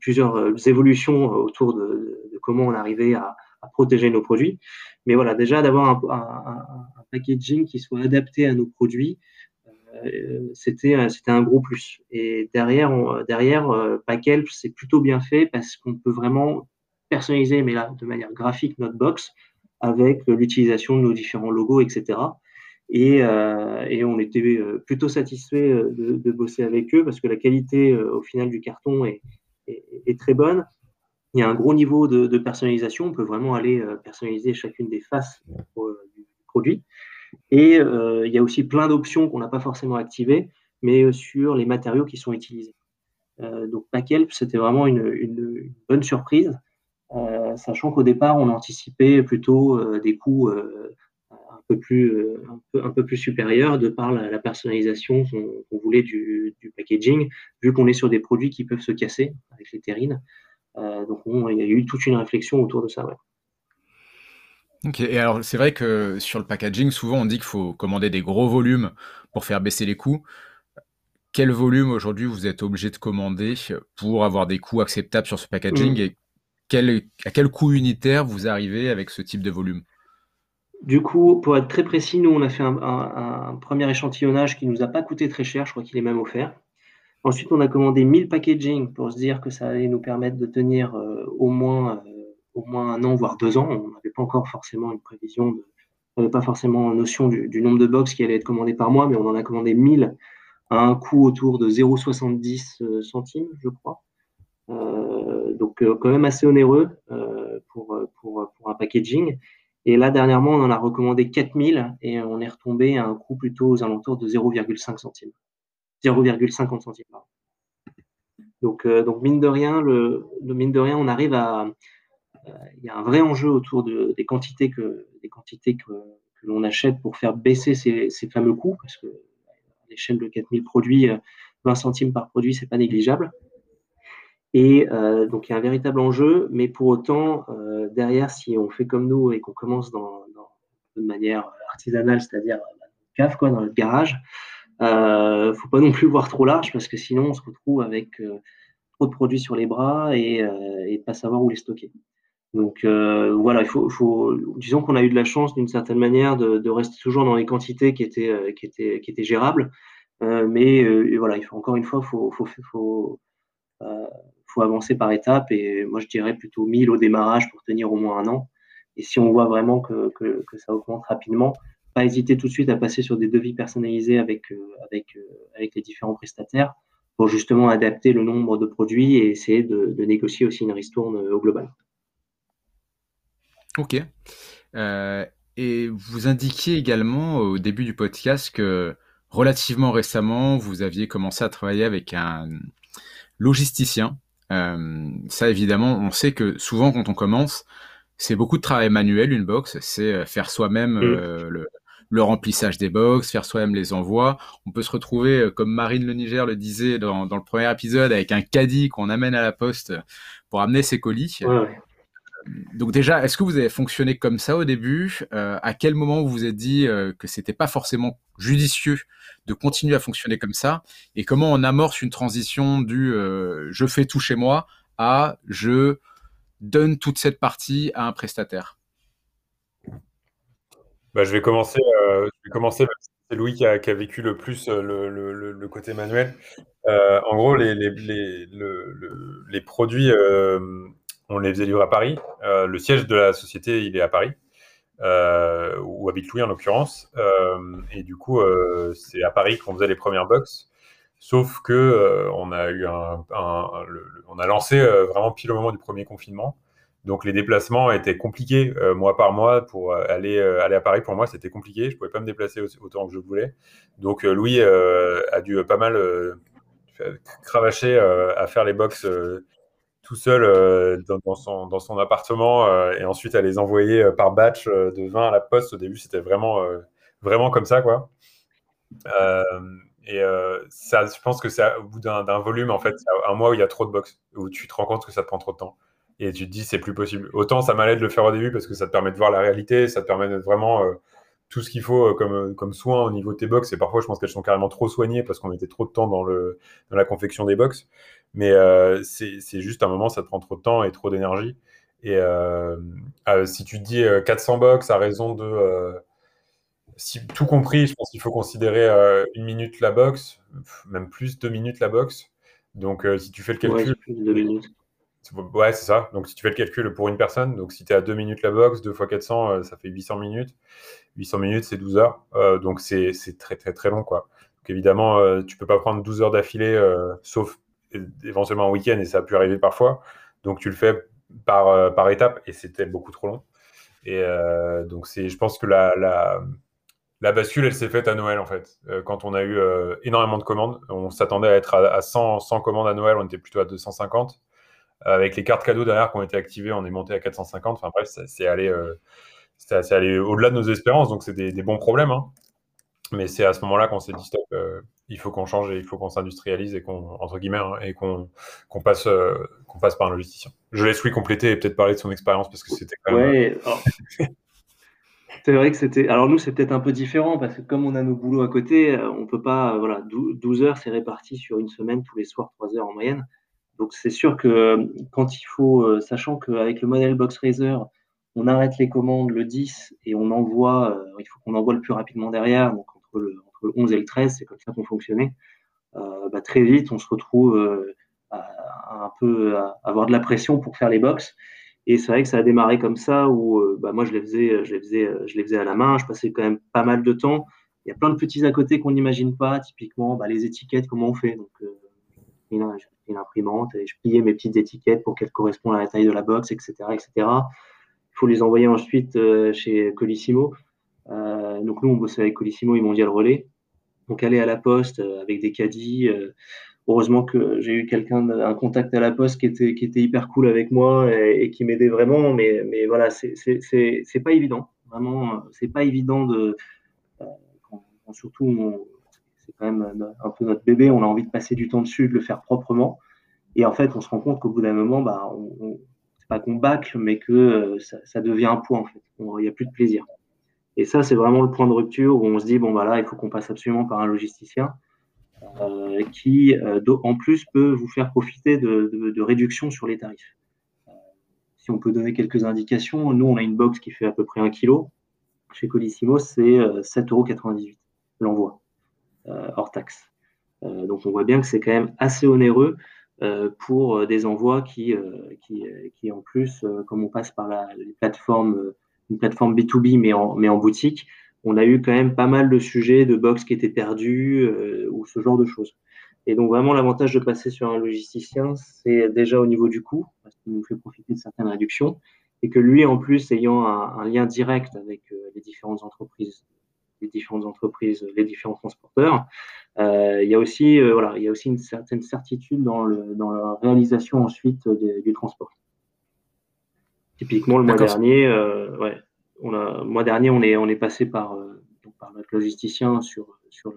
[SPEAKER 2] plusieurs euh, évolutions autour de, comment on arrivait à, protéger nos produits. Mais voilà, déjà d'avoir un, packaging qui soit adapté à nos produits, euh, c'était un gros plus. Et derrière, derrière euh, Packelp, c'est plutôt bien fait parce qu'on peut vraiment personnaliser, mais là, de manière graphique, notre box avec l'utilisation de nos différents logos, etc. Euh, et, on était euh, plutôt satisfait euh, de, bosser avec eux parce que la qualité au final du carton est, très bonne. Il y a un gros niveau de, personnalisation. On peut vraiment aller personnaliser chacune des faces du produit. Et il y a aussi plein d'options qu'on n'a pas forcément activées. mais sur les matériaux qui sont utilisés. donc Pakelp, c'était vraiment une, bonne surprise, sachant qu'au départ, on anticipait plutôt des coûts peu plus, un peu, plus supérieurs de par la, personnalisation qu'on voulait du, packaging, vu qu'on est sur des produits qui peuvent se casser avec les terrines. donc il y a eu toute une réflexion autour de ça.
[SPEAKER 1] Ok, et alors c'est vrai que sur le packaging, souvent on dit qu'il faut commander des gros volumes pour faire baisser les coûts. Quel volume aujourd'hui vous êtes obligé de commander pour avoir des coûts acceptables sur ce packaging mmh. et quel, à quel coût unitaire vous arrivez avec ce type de volume?
[SPEAKER 2] Du coup, pour être très précis, nous on a fait un, premier échantillonnage qui nous a pas coûté très cher, je crois qu'il est même offert. Ensuite, on a commandé 1000 packaging pour se dire que ça allait nous permettre de tenir euh, au moins euh, au moins un an, voire deux ans. On n'avait pas encore forcément une prévision, on n'avait pas forcément notion du, nombre de box qui allait être commandé par mois, mais on en a commandé 1000 à un coût autour de 0,70 euh, centimes, je crois. Donc quand même assez onéreux pour, un packaging. Et là, dernièrement, on en a recommandé 4000 et on est retombé à un coût plutôt aux alentours de 0,5 centimes. 0,50 centimes. Donc, donc mine de rien, le, mine de rien, on arrive à, euh, il y a un vrai enjeu autour de, des quantités que, des quantités que, que l'on achète pour faire baisser ces, ces fameux coûts, parce que à l'échelle de 4000 produits, 20 euh, centimes par produit, c'est pas négligeable. Et euh, donc, il y a un véritable enjeu, mais pour autant, euh, derrière, si on fait comme nous et qu'on commence dans, dans, de manière artisanale, c'est-à-dire dans cave, quoi, dans notre garage, euh, faut pas non plus voir trop large parce que sinon, on se retrouve avec euh, trop de produits sur les bras et, et pas savoir où les stocker. Donc euh, voilà, il faut, faut, disons qu'on a eu de la chance d'une certaine manière de, de, rester toujours dans les quantités qui étaient, euh, qui étaient, qui étaient gérables. Euh, mais euh, voilà, il faut encore une fois, faut, faut, faut, euh, faut avancer par étapes. Et moi, je dirais plutôt 1000 au démarrage pour tenir au moins un an. Et si on voit vraiment que, ça augmente rapidement, pas hésiter tout de suite à passer sur des devis personnalisés avec, avec, avec les différents prestataires pour justement adapter le nombre de produits et essayer de, négocier aussi une ristourne au global.
[SPEAKER 1] Ok. Euh, et vous indiquiez également au début du podcast que relativement récemment, vous aviez commencé à travailler avec un logisticien. Euh, ça, évidemment, on sait que souvent, quand on commence, c'est beaucoup de travail manuel, une box. C'est euh, faire soi-même mmh. le, le, remplissage des box, faire soi-même les envois. On peut se retrouver, comme Marine Le Niger le disait dans, dans le premier épisode, avec un caddie qu'on amène à la poste pour amener ses colis. Ouais donc déjà, est-ce que vous avez fonctionné comme ça au début? Euh, À quel moment vous vous êtes dit euh, que c'était pas forcément judicieux de continuer à fonctionner comme ça? Et comment on amorce une transition du euh, je fais tout chez moi à je donne toute cette partie à un prestataire?
[SPEAKER 3] Bah, je vais commencer. je vais commencer. C'est Louis qui a, vécu le plus le, côté manuel. en gros, les produits on les faisait livrer à Paris. Euh, le siège de la société, il est à Paris, euh, où habite Louis en l'occurrence. Euh, et du coup, c'est à Paris qu'on faisait les premières box. Sauf que on a eu un, on a lancé vraiment pile au moment du premier confinement. Donc les déplacements étaient compliqués mois par mois pour aller à Paris. Pour moi, c'était compliqué. Je pouvais pas me déplacer autant que je voulais. Donc Louis a dû pas mal cravacher à faire les box tout seul euh, dans, son, appartement euh, et ensuite à les envoyer euh, par batch de 20 à la poste. Au début, c'était vraiment, comme ça, quoi. et je pense que c'est au bout d'un volume, en fait, un mois où il y a trop de box, où tu te rends compte que ça te prend trop de temps. Et tu te dis, c'est plus possible. Autant ça m'allait de le faire au début parce que ça te permet de voir la réalité, ça te permet de vraiment tout ce qu'il faut comme, soin au niveau de tes box. Et parfois, je pense qu'elles sont carrément trop soignées parce qu'on mettait trop de temps dans la confection des box. Mais euh, c'est juste un moment, ça te prend trop de temps et trop d'énergie. Et euh, euh, si tu te dis 400 box à raison de. si, tout compris, je pense qu'il faut considérer une minute la box, même plus, deux minutes la box. Donc, si tu fais le calcul. Ouais, Ouais, c'est ça. Donc, si tu fais le calcul pour une personne, donc si tu es à 2 minutes la box, 2 fois 400, ça fait 800 minutes. 800 minutes, c'est 12 heures. donc, c'est très, très, très long, quoi. Donc, évidemment, tu peux pas prendre 12 heures d'affilée, sauf éventuellement en week-end, et ça a pu arriver parfois. Donc tu le fais par, euh, par étapes, et c'était beaucoup trop long. Et euh, donc je pense que la, la, la bascule, elle s'est faite à Noël en fait. quand on a eu énormément de commandes, on s'attendait à être à, 100, 100, commandes à Noël, on était plutôt à 250. Avec les cartes cadeaux derrière qui ont été activées, on est monté à 450. Enfin bref, c'est allé, allé au-delà de nos espérances, donc c'est des, bons problèmes. Hein. Mais c'est à ce moment-là qu'on s'est dit stop, il faut qu'on change et il faut qu'on s'industrialise et qu'on entre guillemets hein, et qu'on passe qu'on passe par un logisticien. Je laisse lui compléter et peut-être parler de son expérience parce que c'était quand
[SPEAKER 2] même. Ouais, c'est vrai que c'était. Alors nous, c'est peut-être un peu différent parce que comme on a nos boulots à côté, euh, on peut pas. Voilà, 12 heures, c'est réparti sur une semaine, tous les soirs, 3 heures en moyenne. Donc c'est sûr que euh, quand il faut, euh, sachant qu'avec le modèle Box Razer, on arrête les commandes le 10 et on envoie, il faut qu'on envoie le plus rapidement derrière, donc entre le, le 11 et le 13, c'est comme ça qu'on fonctionnait. Bah, très vite, on se retrouve à, un peu à avoir de la pression pour faire les box. Et c'est vrai que ça a démarré comme ça, où euh, bah, moi je les, faisais, je, les faisais, je les faisais à la main, je passais quand même pas mal de temps. Il y a plein de petits à côté qu'on n'imagine pas, typiquement bah, les étiquettes, comment on fait. Donc, euh, une, une, imprimante et je pliais mes petites étiquettes pour qu'elles correspondent à la taille de la box, etc. etc. Il faut les envoyer ensuite euh, chez Colissimo. Euh, donc nous, on bossait avec Colissimo et Mondial Relais. Donc aller à la poste avec des caddies, heureusement que j'ai eu quelqu'un, un contact à la poste qui était, hyper cool avec moi et, qui m'aidait vraiment. Mais, mais voilà, c'est pas évident. Vraiment, c'est pas évident de. Euh, surtout, c'est quand même un peu notre bébé. On a envie de passer du temps dessus, de le faire proprement. Et en fait, on se rend compte qu'au bout d'un moment, bah, c'est pas qu'on bâcle, mais que euh, ça, ça, devient un poids en fait. Il n'y a plus de plaisir. Et ça, c'est vraiment le point de rupture où on se dit bon, bah là, il faut qu'on passe absolument par un logisticien. Euh, qui, euh, en plus, peut vous faire profiter de, réductions sur les tarifs. Euh, si on peut donner quelques indications, nous, on a une box qui fait à peu près 1 kg. Chez Colissimo, c'est 7,98 euros l'envoi, hors taxe. donc, on voit bien que c'est quand même assez onéreux pour des envois qui, qui, qui, en plus, comme on passe par la, les plateformes, une plateforme B2B, mais en, mais en boutique, on a eu quand même pas mal de sujets de box qui étaient perdus euh, ou ce genre de choses. Et donc vraiment l'avantage de passer sur un logisticien, c'est déjà au niveau du coût, parce qu'il nous fait profiter de certaines réductions, et que lui en plus ayant un, lien direct avec euh, les différentes entreprises, les différentes entreprises, les différents transporteurs, euh, il y a aussi voilà, il y a aussi une certaine certitude dans, le, dans la réalisation ensuite du transport. Typiquement le mois dernier, ouais, le mois dernier, on est, on est passé par, euh, par notre logisticien sur, sur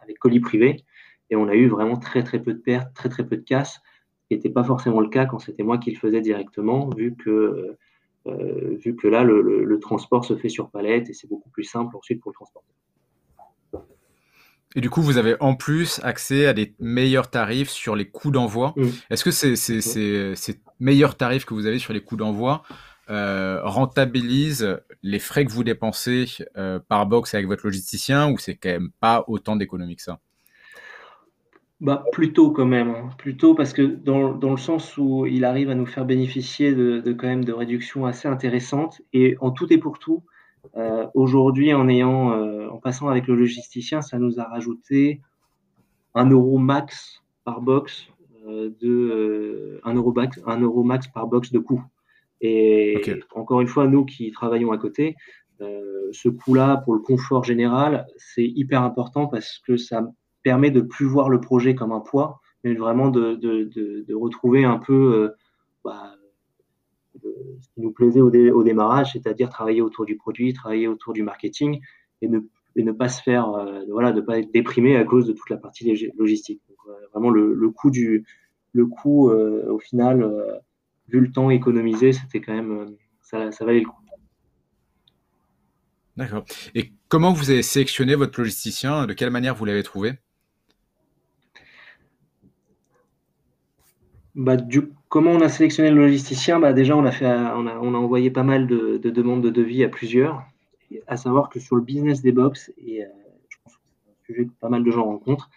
[SPEAKER 2] avec colis privé. Et on a eu vraiment très très peu de pertes, très très peu de casses, ce qui n'était pas forcément le cas quand c'était moi qui le faisais directement, vu que, euh, vu que là, le, transport se fait sur palette et c'est beaucoup plus simple ensuite pour le transporteur.
[SPEAKER 1] Et du coup, vous avez en plus accès à des meilleurs tarifs sur les coûts d'envoi. Mmh. Est-ce que ces meilleurs tarifs que vous avez sur les coûts d'envoi euh, rentabilise les frais que vous dépensez euh, par box avec votre logisticien ou c'est quand même pas autant d'économie que ça?
[SPEAKER 2] Bah, plutôt quand même, hein. plutôt parce que dans, dans, le sens où il arrive à nous faire bénéficier de, de, quand même de réductions assez intéressantes et en tout et pour tout, euh, aujourd'hui en ayant, euh, en passant avec le logisticien, ça nous a rajouté un euro max par box euh, de un euro max, un euro max par box de coût. Et encore une fois, nous qui travaillons à côté, ce coût-là, pour le confort général, c'est hyper important parce que ça permet de plus voir le projet comme un poids, mais vraiment de, de, de, retrouver un peu bah, ce qui nous plaisait au, démarrage, c'est-à-dire travailler autour du produit, travailler autour du marketing et ne, ne pas se faire, euh, voilà, de pas être déprimé à cause de toute la partie logistique. Donc, vraiment, le, coût du, le coût au final vu le temps économisé, c'était quand même, euh, ça valait le coup.
[SPEAKER 1] D'accord. Et comment vous avez sélectionné votre logisticien? De quelle manière vous l'avez trouvé?
[SPEAKER 2] Bah, Comment on a sélectionné le logisticien? Bah, Déjà, on a, envoyé pas mal de, demandes de devis à plusieurs. À savoir que sur le business des box, et euh, je pense que c'est un sujet que pas mal de gens rencontrent,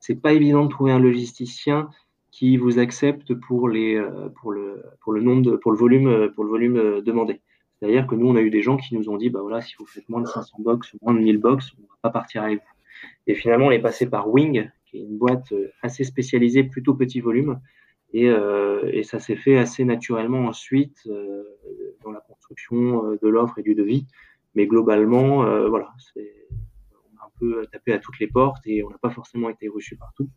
[SPEAKER 2] c'est pas évident de trouver un logisticien qui vous accepte pour, euh, le, nombre pour le volume, euh, demandé. C'est-à-dire que nous, on a eu des gens qui nous ont dit, bah si vous faites moins de 500 box moins de 1000 box, on ne va pas partir avec vous. Et finalement, on est passé par Wing, qui est une boîte assez spécialisée, plutôt petit volume. Et, euh, et ça s'est fait assez naturellement ensuite euh, dans la construction de l'offre et du devis. Mais globalement, euh, voilà, peu tapé à toutes les portes et on n'a pas forcément été reçu partout.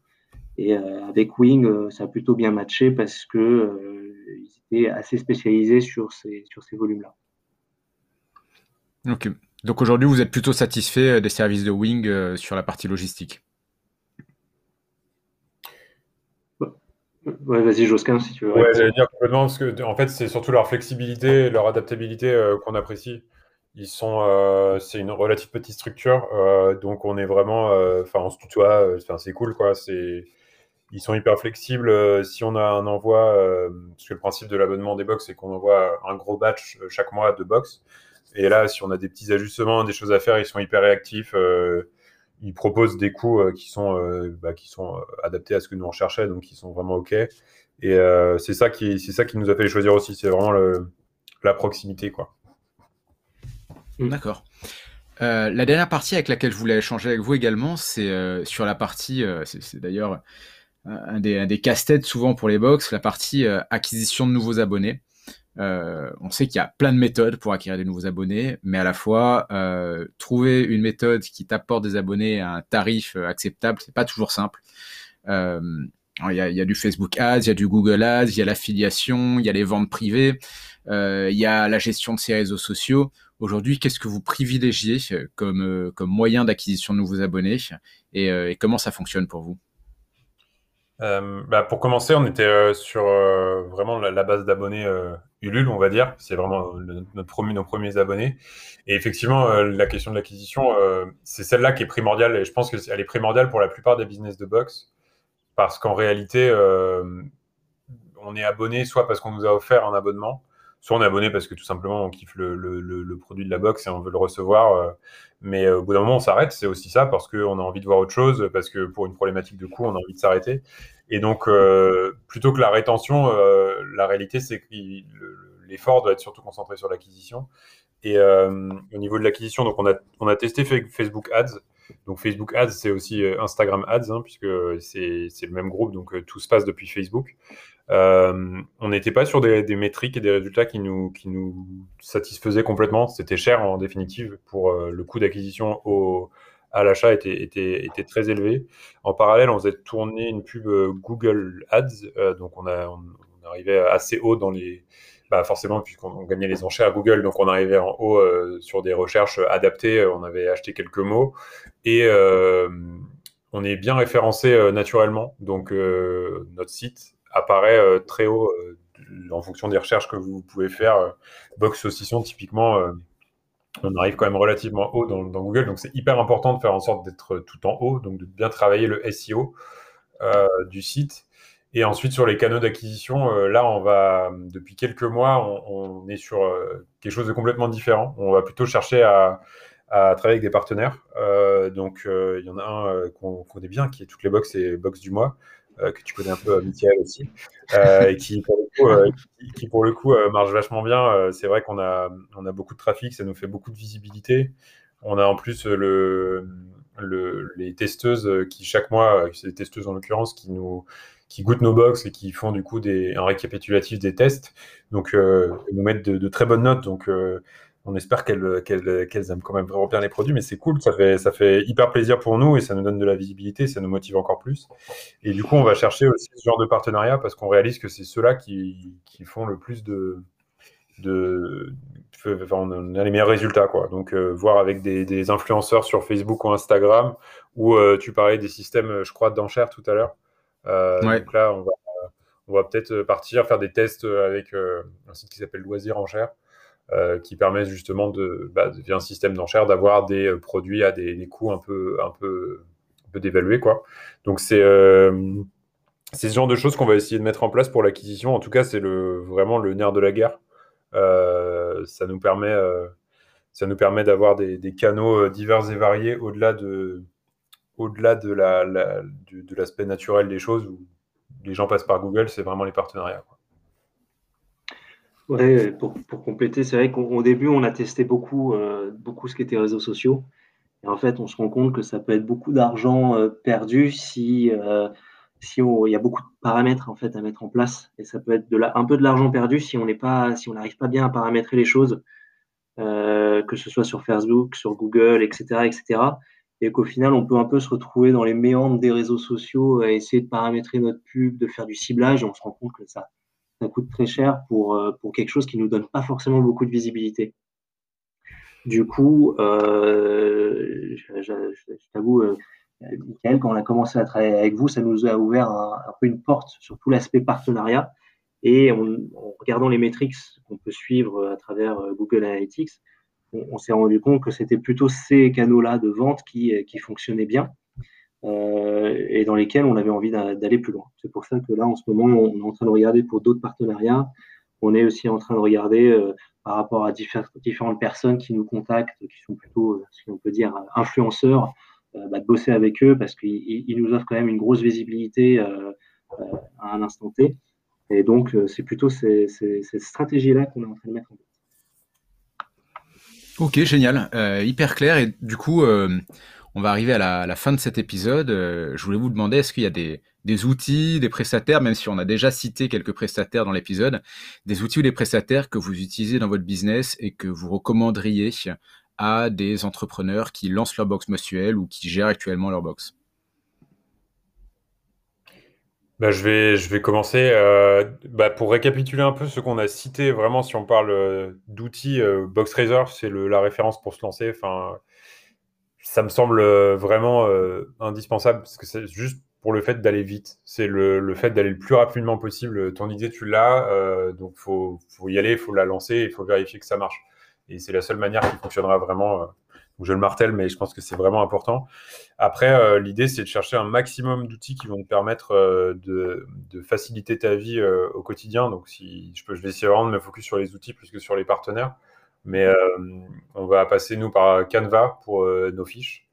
[SPEAKER 2] Et avec Wing, ça a plutôt bien matché parce que ils étaient assez spécialisés sur ces, sur ces volumes-là.
[SPEAKER 1] Ok. Donc aujourd'hui, vous êtes plutôt satisfait des services de Wing sur la partie logistique?
[SPEAKER 2] Ouais, vas-y, Josquin, si tu veux.
[SPEAKER 3] Ouais, j'allais dire complètement, parce que en fait, c'est surtout leur flexibilité, leur adaptabilité euh, qu'on apprécie. Ils sont, euh, c'est une relative petite structure, euh, donc on est vraiment, enfin, on se tutoie, c'est cool, quoi. C'est, ils sont hyper flexibles. si on a un envoi, parce que le principe de l'abonnement des box, c'est qu'on envoie un gros batch chaque mois de box. Et là, si on a des petits ajustements, des choses à faire, ils sont hyper réactifs ils proposent des coûts euh, qui sont, euh, bah, euh, adaptés à ce que nous on cherchait, donc qui sont vraiment OK. Et c'est ça, qui, nous a fait choisir aussi, c'est vraiment la proximité. quoi.
[SPEAKER 1] D'accord. la dernière partie avec laquelle je voulais échanger avec vous également, c'est sur la partie, c'est d'ailleurs un des casse-têtes souvent pour les box, la partie acquisition de nouveaux abonnés. Euh, on sait qu'il y a plein de méthodes pour acquérir des nouveaux abonnés, mais à la fois euh, trouver une méthode qui t'apporte des abonnés à un tarif euh, acceptable, c'est pas toujours simple. il y, a, du Facebook Ads, il y a du Google Ads, il y a l'affiliation, il y a les ventes privées, il y a la gestion de ces réseaux sociaux. Aujourd'hui, qu'est-ce que vous privilégiez comme, moyen d'acquisition de nouveaux abonnés et comment ça fonctionne pour vous?
[SPEAKER 3] Bah pour commencer, on était sur vraiment la, base d'abonnés On va dire. C'est vraiment premier, nos premiers abonnés. Et effectivement, la question de l'acquisition, c'est celle-là qui est primordiale. Et je pense qu'elle est primordiale pour la plupart des business de box. Parce qu'en réalité, on est abonné soit parce qu'on nous a offert un abonnement, soit on est abonné parce que tout simplement on kiffe le, le, produit de la box et on veut le recevoir. Euh, mais euh, au bout d'un moment, on s'arrête. C'est aussi ça parce qu'on a envie de voir autre chose, parce que pour une problématique de coût, on a envie de s'arrêter. Et donc, euh, plutôt que la rétention, la réalité, c'est que l'effort doit être surtout concentré sur l'acquisition. Et au niveau de l'acquisition, donc on a, on a testé Facebook Ads. Donc Facebook Ads, c'est aussi Instagram Ads, hein, puisque c'est le même groupe, donc tout se passe depuis Facebook. Euh, on n'était pas sur des, métriques et des résultats qui nous, qui nous satisfaisaient complètement. C'était cher en définitive pour euh, le coût d'acquisition au, l'achat était, très élevé. En parallèle, on faisait tourner une pub euh, Google Ads, donc on, a, arrivait assez haut dans les, bah forcément puisqu'on gagnait les enchères à Google, donc on arrivait en haut sur des recherches adaptées. On avait acheté quelques mots et on est bien référencé naturellement. Donc notre site apparaît euh, très haut euh, en fonction des recherches que vous pouvez faire. Euh, box saucisson, typiquement, on arrive quand même relativement haut dans, Google. Donc, c'est hyper important de faire en sorte d'être tout en haut, donc de bien travailler le SEO du site. Et ensuite, sur les canaux d'acquisition, là, on va, depuis quelques mois, on, est sur quelque chose de complètement différent. On va plutôt chercher à, travailler avec des partenaires. donc, il y en a un qu'on connaît bien, qui est toutes les box et box du mois. Euh, que tu connais un peu, euh, Michael aussi, euh, et qui pour le coup, marche vachement bien. c'est vrai qu'on a, on a beaucoup de trafic, ça nous fait beaucoup de visibilité. On a en plus le, le, les testeuses qui chaque mois, c'est des testeuses en l'occurrence, qui nous qui goûtent nos box et qui font du coup un récapitulatif des tests. Donc, euh, nous mettent de, de, très bonnes notes. Donc, on espère qu'elles aiment quand même vraiment bien les produits, mais c'est cool, ça fait, ça fait hyper plaisir pour nous et ça nous donne de la visibilité, ça nous motive encore plus. Et du coup, on va chercher aussi ce genre de partenariat parce qu'on réalise que c'est ceux-là qui, qui, font le plus de. de enfin, on a les meilleurs résultats. Quoi. Donc, euh, voir avec des, des, influenceurs sur Facebook ou Instagram, ou euh, tu parlais des systèmes, je crois, d'enchères tout à l'heure. Euh, donc là, on va, on va peut-être partir faire des tests avec un site qui s'appelle Loisir Enchères euh, qui permet justement de, bah, via un système d'enchères, d'avoir des euh, produits à des, coûts un peu, un peu, un peu dévalués. Quoi. Donc c'est euh, c'est ce genre de choses qu'on va essayer de mettre en place pour l'acquisition. En tout cas, c'est le, vraiment le nerf de la guerre. ça nous permet, permet d'avoir des, canaux divers et variés au-delà de, au-delà de, la, de l'aspect naturel des choses où les gens passent par Google, c'est vraiment les partenariats.
[SPEAKER 2] Ouais, pour, pour compléter, c'est vrai qu'au début, on a testé beaucoup, euh, beaucoup ce qui était réseaux sociaux. Et en fait, on se rend compte que ça peut être beaucoup d'argent euh, perdu si, euh, si il y a beaucoup de paramètres en fait à mettre en place. Et ça peut être de un peu de l'argent perdu si on n'est pas, si on n'arrive pas bien à paramétrer les choses, que ce soit sur Facebook, sur Google, etc., etc. et qu'au final, on peut un peu se retrouver dans les méandres des réseaux sociaux à essayer de paramétrer notre pub, de faire du ciblage, et on se rend compte que ça, coûte très cher pour, euh, pour quelque chose qui ne nous donne pas forcément beaucoup de visibilité. Du coup, euh, je, t'avoue, euh, Michael, quand on a commencé à travailler avec vous, ça nous a ouvert un, peu une porte sur tout l'aspect partenariat. Et en regardant les métriques qu'on peut suivre à travers Google Analytics, on, s'est rendu compte que c'était plutôt ces canaux-là de vente qui, qui fonctionnaient bien et dans lesquels on avait envie d'aller plus loin. C'est pour ça que là, en ce moment, on est en train de regarder pour d'autres partenariats. On est aussi en train de regarder euh, par rapport à différentes personnes qui nous contactent, qui sont plutôt, euh, si on peut dire, influenceurs, bah, de bosser avec eux parce qu'ils nous offrent quand même une grosse visibilité à un instant T. Et donc, c'est plutôt ces, cette stratégie-là qu'on est en train de mettre en place.
[SPEAKER 1] Ok, génial, hyper clair. Et du coup, on va arriver à la, fin de cet épisode. Euh, je voulais vous demander, est-ce qu'il y a des, outils, des prestataires, même si on a déjà cité quelques prestataires dans l'épisode, des outils ou des prestataires que vous utilisez dans votre business et que vous recommanderiez à des entrepreneurs qui lancent leur box mensuelle ou qui gèrent actuellement leur box?
[SPEAKER 3] Bah, je, vais, commencer. Euh, bah, pour récapituler un peu ce qu'on a cité, vraiment, si on parle euh, d'outils, BoxRaiser, c'est la référence pour se lancer. Ça me semble euh, vraiment euh, indispensable parce que c'est juste pour le fait d'aller vite. C'est le, fait d'aller le plus rapidement possible. Ton idée, tu l'as, euh, donc il faut, y aller, il faut la lancer, il faut vérifier que ça marche. Et c'est la seule manière qui fonctionnera vraiment. je le martèle, mais je pense que c'est vraiment important. Après, l'idée, c'est de chercher un maximum d'outils qui vont te permettre de, faciliter ta vie au quotidien. Donc, si je, peux, je vais essayer vraiment de me focus sur les outils plus que sur les partenaires. Mais euh, on va passer, nous, par Canva pour euh, nos fiches.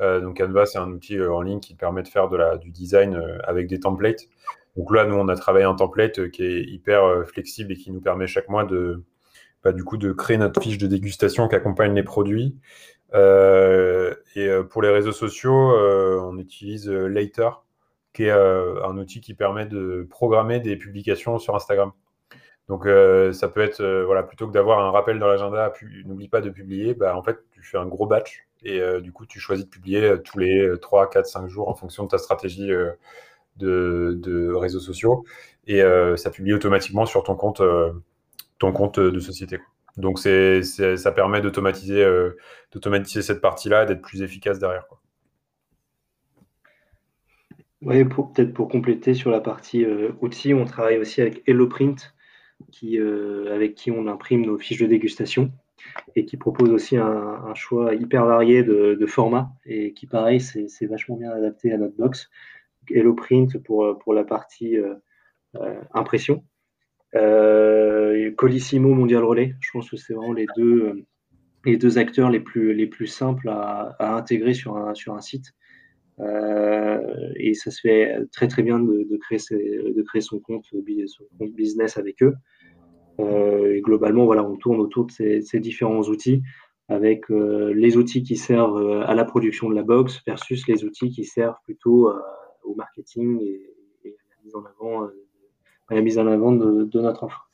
[SPEAKER 3] Euh, donc Canva, c'est un outil en ligne qui permet de faire de la, du design avec des templates. Donc là, nous, on a travaillé un template qui est hyper flexible et qui nous permet chaque mois de, bah, du coup, de créer notre fiche de dégustation qui accompagne les produits. et pour les réseaux sociaux, on utilise Later, qui est un outil qui permet de programmer des publications sur Instagram. Donc euh, ça peut être, euh, voilà, plutôt que d'avoir un rappel dans l'agenda, n'oublie pas de publier, bah, en fait, tu fais un gros batch et euh, du coup, tu choisis de publier tous les 3, 4, 5 jours en fonction de ta stratégie de, réseaux sociaux et ça publie automatiquement sur ton compte, ton compte de société. Donc c'est, ça permet d'automatiser, d'automatiser cette partie-là et d'être plus efficace derrière.
[SPEAKER 2] Oui, peut-être pour compléter sur la partie outils, on travaille aussi avec HelloPrint qui, euh, avec qui on imprime nos fiches de dégustation et qui propose aussi un, choix hyper varié de, formats et qui, pareil, c'est vachement bien adapté à notre box. Hello Print pour, pour la partie euh, euh, impression. Colissimo Mondial Relais, je pense que c'est vraiment les deux, les deux acteurs les plus, les plus simples à, intégrer sur un, sur un site. et ça se fait très très bien de, créer, de créer son compte, son compte business avec eux. Euh, et globalement, voilà, on tourne autour de ces, différents outils avec euh, les outils qui servent euh, à la production de la box versus les outils qui servent plutôt au marketing et, à la mise en avant, de, notre offre.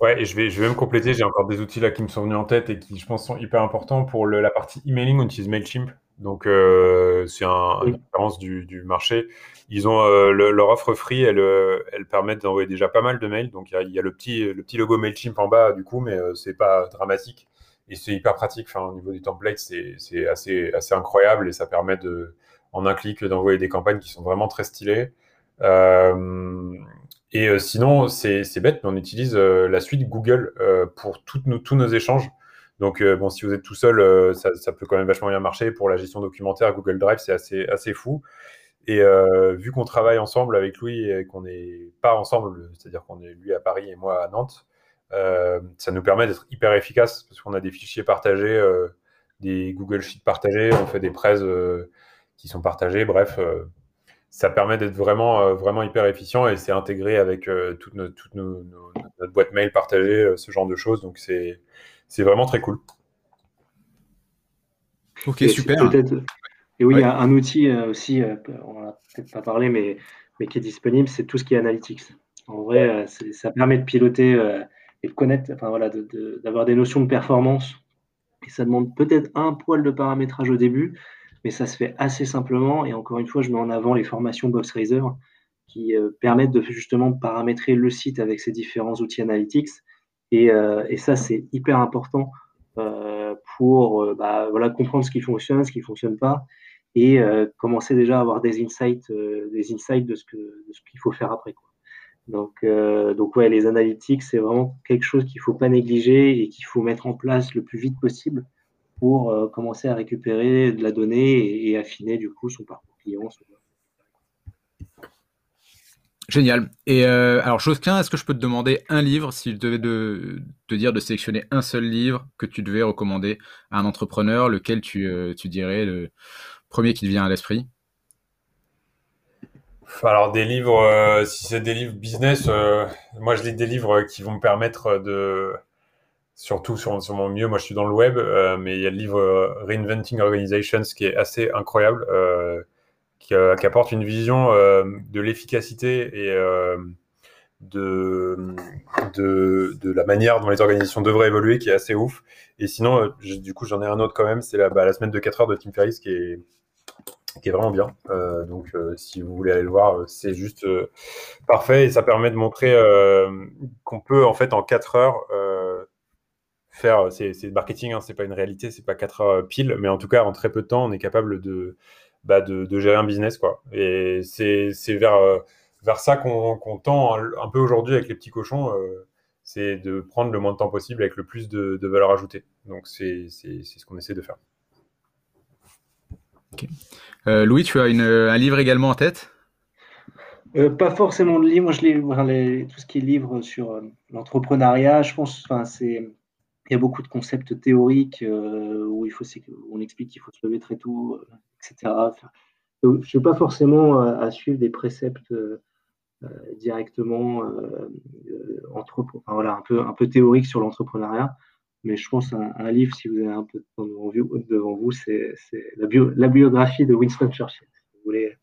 [SPEAKER 3] Ouais, et je vais, je vais même compléter. J'ai encore des outils là qui me sont venus en tête et qui, je pense, sont hyper importants. Pour la partie emailing, on utilise MailChimp. Donc, euh, c'est un, une différence du, du, marché. Ils ont euh, leur offre free, elle, euh, elle permet d'envoyer déjà pas mal de mails. Donc, il y, a, le, petit, le petit logo MailChimp en bas, du coup, mais c'est pas dramatique. Et c'est hyper pratique. Enfin, au niveau des templates, c'est assez, assez incroyable et ça permet de, en un clic d'envoyer des campagnes qui sont vraiment très stylées. et sinon, c'est bête, mais on utilise la suite Google pour toutes nos, tous nos échanges. Donc, euh, bon, si vous êtes tout seul, euh, ça, peut quand même vachement bien marcher. Pour la gestion documentaire, Google Drive, c'est assez, assez fou. Et euh, vu qu'on travaille ensemble avec Louis et qu'on n'est pas ensemble, c'est-à-dire qu'on est lui à Paris et moi à Nantes, ça nous permet d'être hyper efficace parce qu'on a des fichiers partagés, des Google Sheets partagés, on fait des prêts qui sont partagés. Bref, ça permet d'être vraiment, vraiment hyper efficient et c'est intégré avec toute, toute notre boîte mail partagée, ce genre de choses. Donc, c'est c'est vraiment très cool.
[SPEAKER 1] Ok, super.
[SPEAKER 2] Et oui, il y a un outil euh, aussi, euh, on n'a peut-être pas parlé, mais, mais qui est disponible, c'est tout ce qui est analytics. En vrai, euh, ça permet de piloter et de connaître, enfin voilà, d'avoir des notions de performance Et ça demande peut-être un poil de paramétrage au début, mais ça se fait assez simplement. Et encore une fois, je mets en avant les formations BoxRaiser qui euh, permettent de justement paramétrer le site avec ces différents outils analytics. Et, euh, et ça, c'est hyper important euh, pour bah, voilà, comprendre ce qui fonctionne, ce qui ne fonctionne pas, et commencer déjà à avoir des insights, des insights de ce qu'il faut faire après. Quoi. Donc, donc ouais, les analytics, c'est vraiment quelque chose qu'il ne faut pas négliger et qu'il faut mettre en place le plus vite possible pour commencer à récupérer de la donnée et, affiner du coup son parcours client.
[SPEAKER 1] Génial. Et euh, alors, Josquin, est-ce que je peux te demander un livre, si je devais te dire de sélectionner un seul livre que tu devais recommander à un entrepreneur, lequel tu, euh, dirais le premier qui te vient à l'esprit?
[SPEAKER 3] Alors, des livres, euh, si c'est des livres business, moi je lis des livres qui vont me permettre de, surtout sur, sur mon mieux, moi je suis dans le web, mais il y a le livre Reinventing Organizations qui est assez incroyable euh, qui, apporte une vision euh, de l'efficacité et euh, de, de, la manière dont les organisations devraient évoluer qui est assez ouf. Et sinon, du coup, j'en ai un autre quand même, c'est la, bah, la semaine de 4 heures de Tim Ferriss qui est, qui est vraiment bien. donc, si vous voulez aller le voir, c'est juste parfait et ça permet de montrer qu'on peut, en fait, en 4 heures, faire. C'est marketing, hein, c'est pas une réalité, c'est pas 4 heures pile, mais en tout cas, en très peu de temps, on est capable de bah, de, gérer un business. Quoi. Et c'est vers, euh, vers ça qu'on tend un, peu aujourd'hui avec les petits cochons. Euh, c'est de prendre le moins de temps possible avec le plus de, valeur ajoutée. Donc c'est ce qu'on essaie de faire.
[SPEAKER 1] Euh, Louis, tu as une, un livre également en tête?
[SPEAKER 2] Pas forcément de livre. Moi, je lis tout ce qui est livre sur l'entrepreneuriat. Je pense, enfin, c'est il y a beaucoup de concepts théoriques où il faut, on explique qu'il faut se lever très tôt, etc. je ne suis pas forcément à, suivre des préceptes euh, euh, directement euh, entre, voilà, un, peu, un peu théoriques sur l'entrepreneuriat. Mais je pense un, livre, si vous avez un peu de temps devant vous, c'est la, biographie de Winston Churchill. Si vous voulez,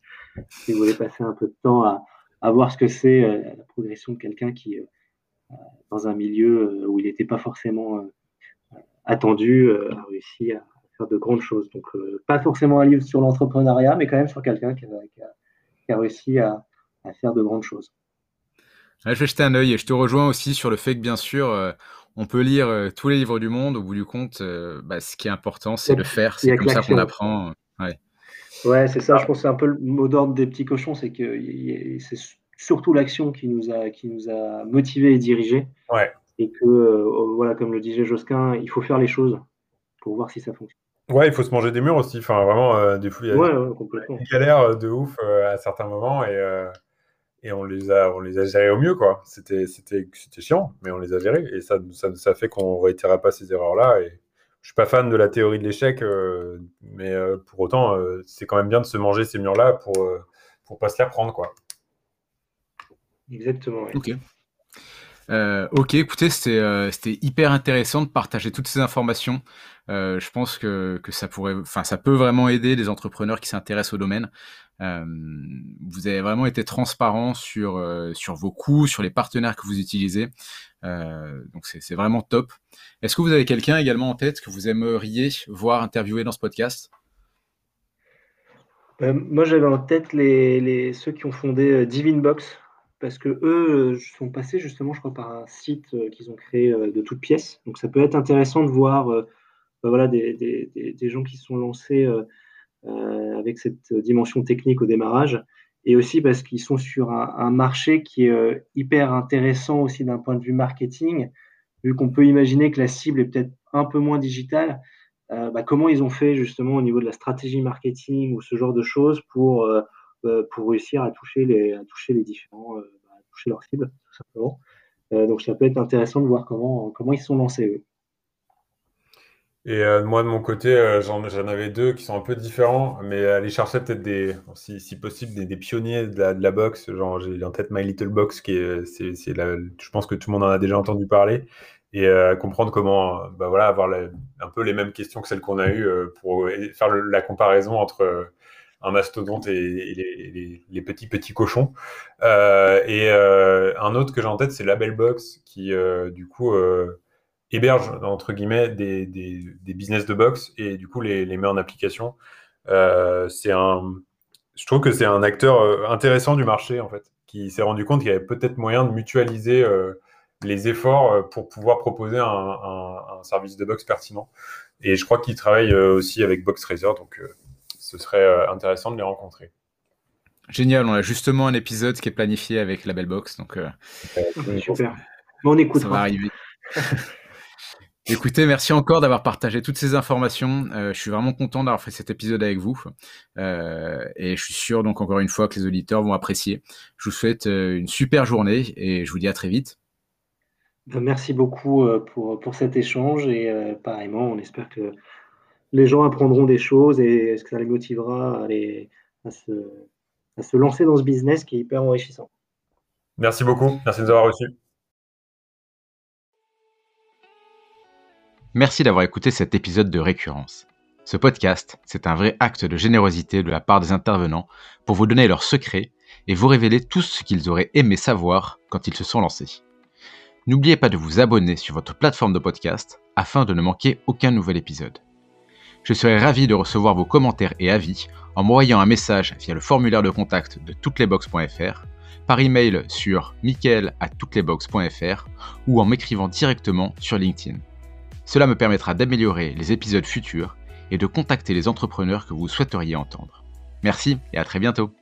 [SPEAKER 2] si vous voulez passer un peu de temps à voir ce que c'est la progression de quelqu'un qui, dans un milieu où il n'était pas forcément attendu, a réussi à, de grandes choses. Donc, euh, pas forcément un livre sur l'entrepreneuriat, mais quand même sur quelqu'un qui, a, réussi à, faire de grandes choses.
[SPEAKER 1] je vais jeter un œil et je te rejoins aussi sur le fait que, bien sûr, euh, on peut lire euh, tous les livres du monde. Au bout du compte, bah, ce qui est important, c'est le faire. C'est comme ça qu'on apprend.
[SPEAKER 2] Ouais, ouais c'est ça. Je pense que c'est un peu le mot d'ordre des petits cochons, c'est que c'est surtout l'action qui nous a qui nous a motivés et dirigés.
[SPEAKER 3] Ouais.
[SPEAKER 2] Et que voilà, comme le disait Josquin, il faut faire les choses pour voir si ça fonctionne.
[SPEAKER 3] Ouais, il faut se manger des murs aussi. Enfin, vraiment, euh, des y a
[SPEAKER 2] ouais,
[SPEAKER 3] des galères euh, de ouf euh, à certains moments et, et on les a, on les a gérés au mieux, quoi. C'était, c'était, c'était chiant, mais on les a gérés et ça, ça, ça fait qu'on ne réitérera pas ces erreurs-là. Et je suis pas fan de la théorie de l'échec, mais pour autant, c'est quand même bien de se manger ces murs-là pour pour pas se les reprendre, quoi.
[SPEAKER 2] Exactement.
[SPEAKER 1] Ok. Euh, ok, écoutez, c'était c'était hyper intéressant de partager toutes ces informations. Euh, je pense que, que ça pourrait, enfin, ça peut vraiment aider les entrepreneurs qui s'intéressent au domaine. Euh, vous avez vraiment été transparent sur, euh, sur vos coûts, sur les partenaires que vous utilisez. Euh, donc c'est vraiment top. Est-ce que vous avez quelqu'un également en tête que vous aimeriez voir interviewer dans ce podcast?
[SPEAKER 2] Euh, Moi j'avais en tête les, les, ceux qui ont fondé Divine Box parce que eux sont passés justement, je crois, par un site qu'ils ont créé de toutes pièces. Donc ça peut être intéressant de voir bah, voilà, des, des, des, gens qui sont lancés euh, euh, avec cette dimension technique au démarrage, et aussi parce qu'ils sont sur un, marché qui est euh, hyper intéressant aussi d'un point de vue marketing, vu qu'on peut imaginer que la cible est peut-être un peu moins digitale. Euh, bah, comment ils ont fait justement au niveau de la stratégie marketing ou ce genre de choses pour, euh, pour réussir à toucher les, à toucher les différents, bah, à toucher leur cible, tout simplement. donc ça peut être intéressant de voir comment, comment ils sont lancés eux.
[SPEAKER 3] Et euh, moi, de mon côté, euh, j'en avais deux qui sont un peu différents, mais aller chercher peut-être des, si, si possible, des, des, pionniers de la, de la boxe. Genre, j'ai en tête My Little Box, qui est, c'est, c'est je pense que tout le monde en a déjà entendu parler, et euh, comprendre comment, bah voilà, avoir un peu les mêmes questions que celles qu'on a eues pour faire la comparaison entre un mastodonte et, les, petits petits cochons. et un autre que j'ai en tête, c'est Label Box, qui du coup héberge entre guillemets des, des, business de box et du coup les, met en application. Euh, c'est un, je trouve que c'est un acteur euh, intéressant du marché en fait, qui s'est rendu compte qu'il y avait peut-être moyen de mutualiser euh, les efforts pour pouvoir proposer un, un, service de box pertinent. Et je crois qu'il travaille aussi avec BoxRaiser, donc ce serait intéressant de les rencontrer.
[SPEAKER 1] Génial, on a justement un épisode qui est planifié avec la Belle Box, donc
[SPEAKER 2] super. on écoute.
[SPEAKER 1] Ça va arriver. Écoutez, merci encore d'avoir partagé toutes ces informations. Euh, je suis vraiment content d'avoir fait cet épisode avec vous. Euh, et je suis sûr, donc encore une fois, que les auditeurs vont apprécier. Je vous souhaite euh, une super journée et je vous dis à très vite.
[SPEAKER 2] Merci beaucoup pour, pour cet échange et pareillement, on espère que les gens apprendront des choses et que ça les motivera à, les, à, se, à se lancer dans ce business qui est hyper enrichissant.
[SPEAKER 3] Merci beaucoup. Merci de nous avoir reçus.
[SPEAKER 1] Merci d'avoir écouté cet épisode de Récurrence. Ce podcast, c'est un vrai acte de générosité de la part des intervenants pour vous donner leurs secrets et vous révéler tout ce qu'ils auraient aimé savoir quand ils se sont lancés. N'oubliez pas de vous abonner sur votre plateforme de podcast afin de ne manquer aucun nouvel épisode. Je serai ravi de recevoir vos commentaires et avis en m'envoyant un message via le formulaire de contact de touteslesbox.fr, par email sur michael ou en m'écrivant directement sur LinkedIn. Cela me permettra d'améliorer les épisodes futurs et de contacter les entrepreneurs que vous souhaiteriez entendre. Merci et à très bientôt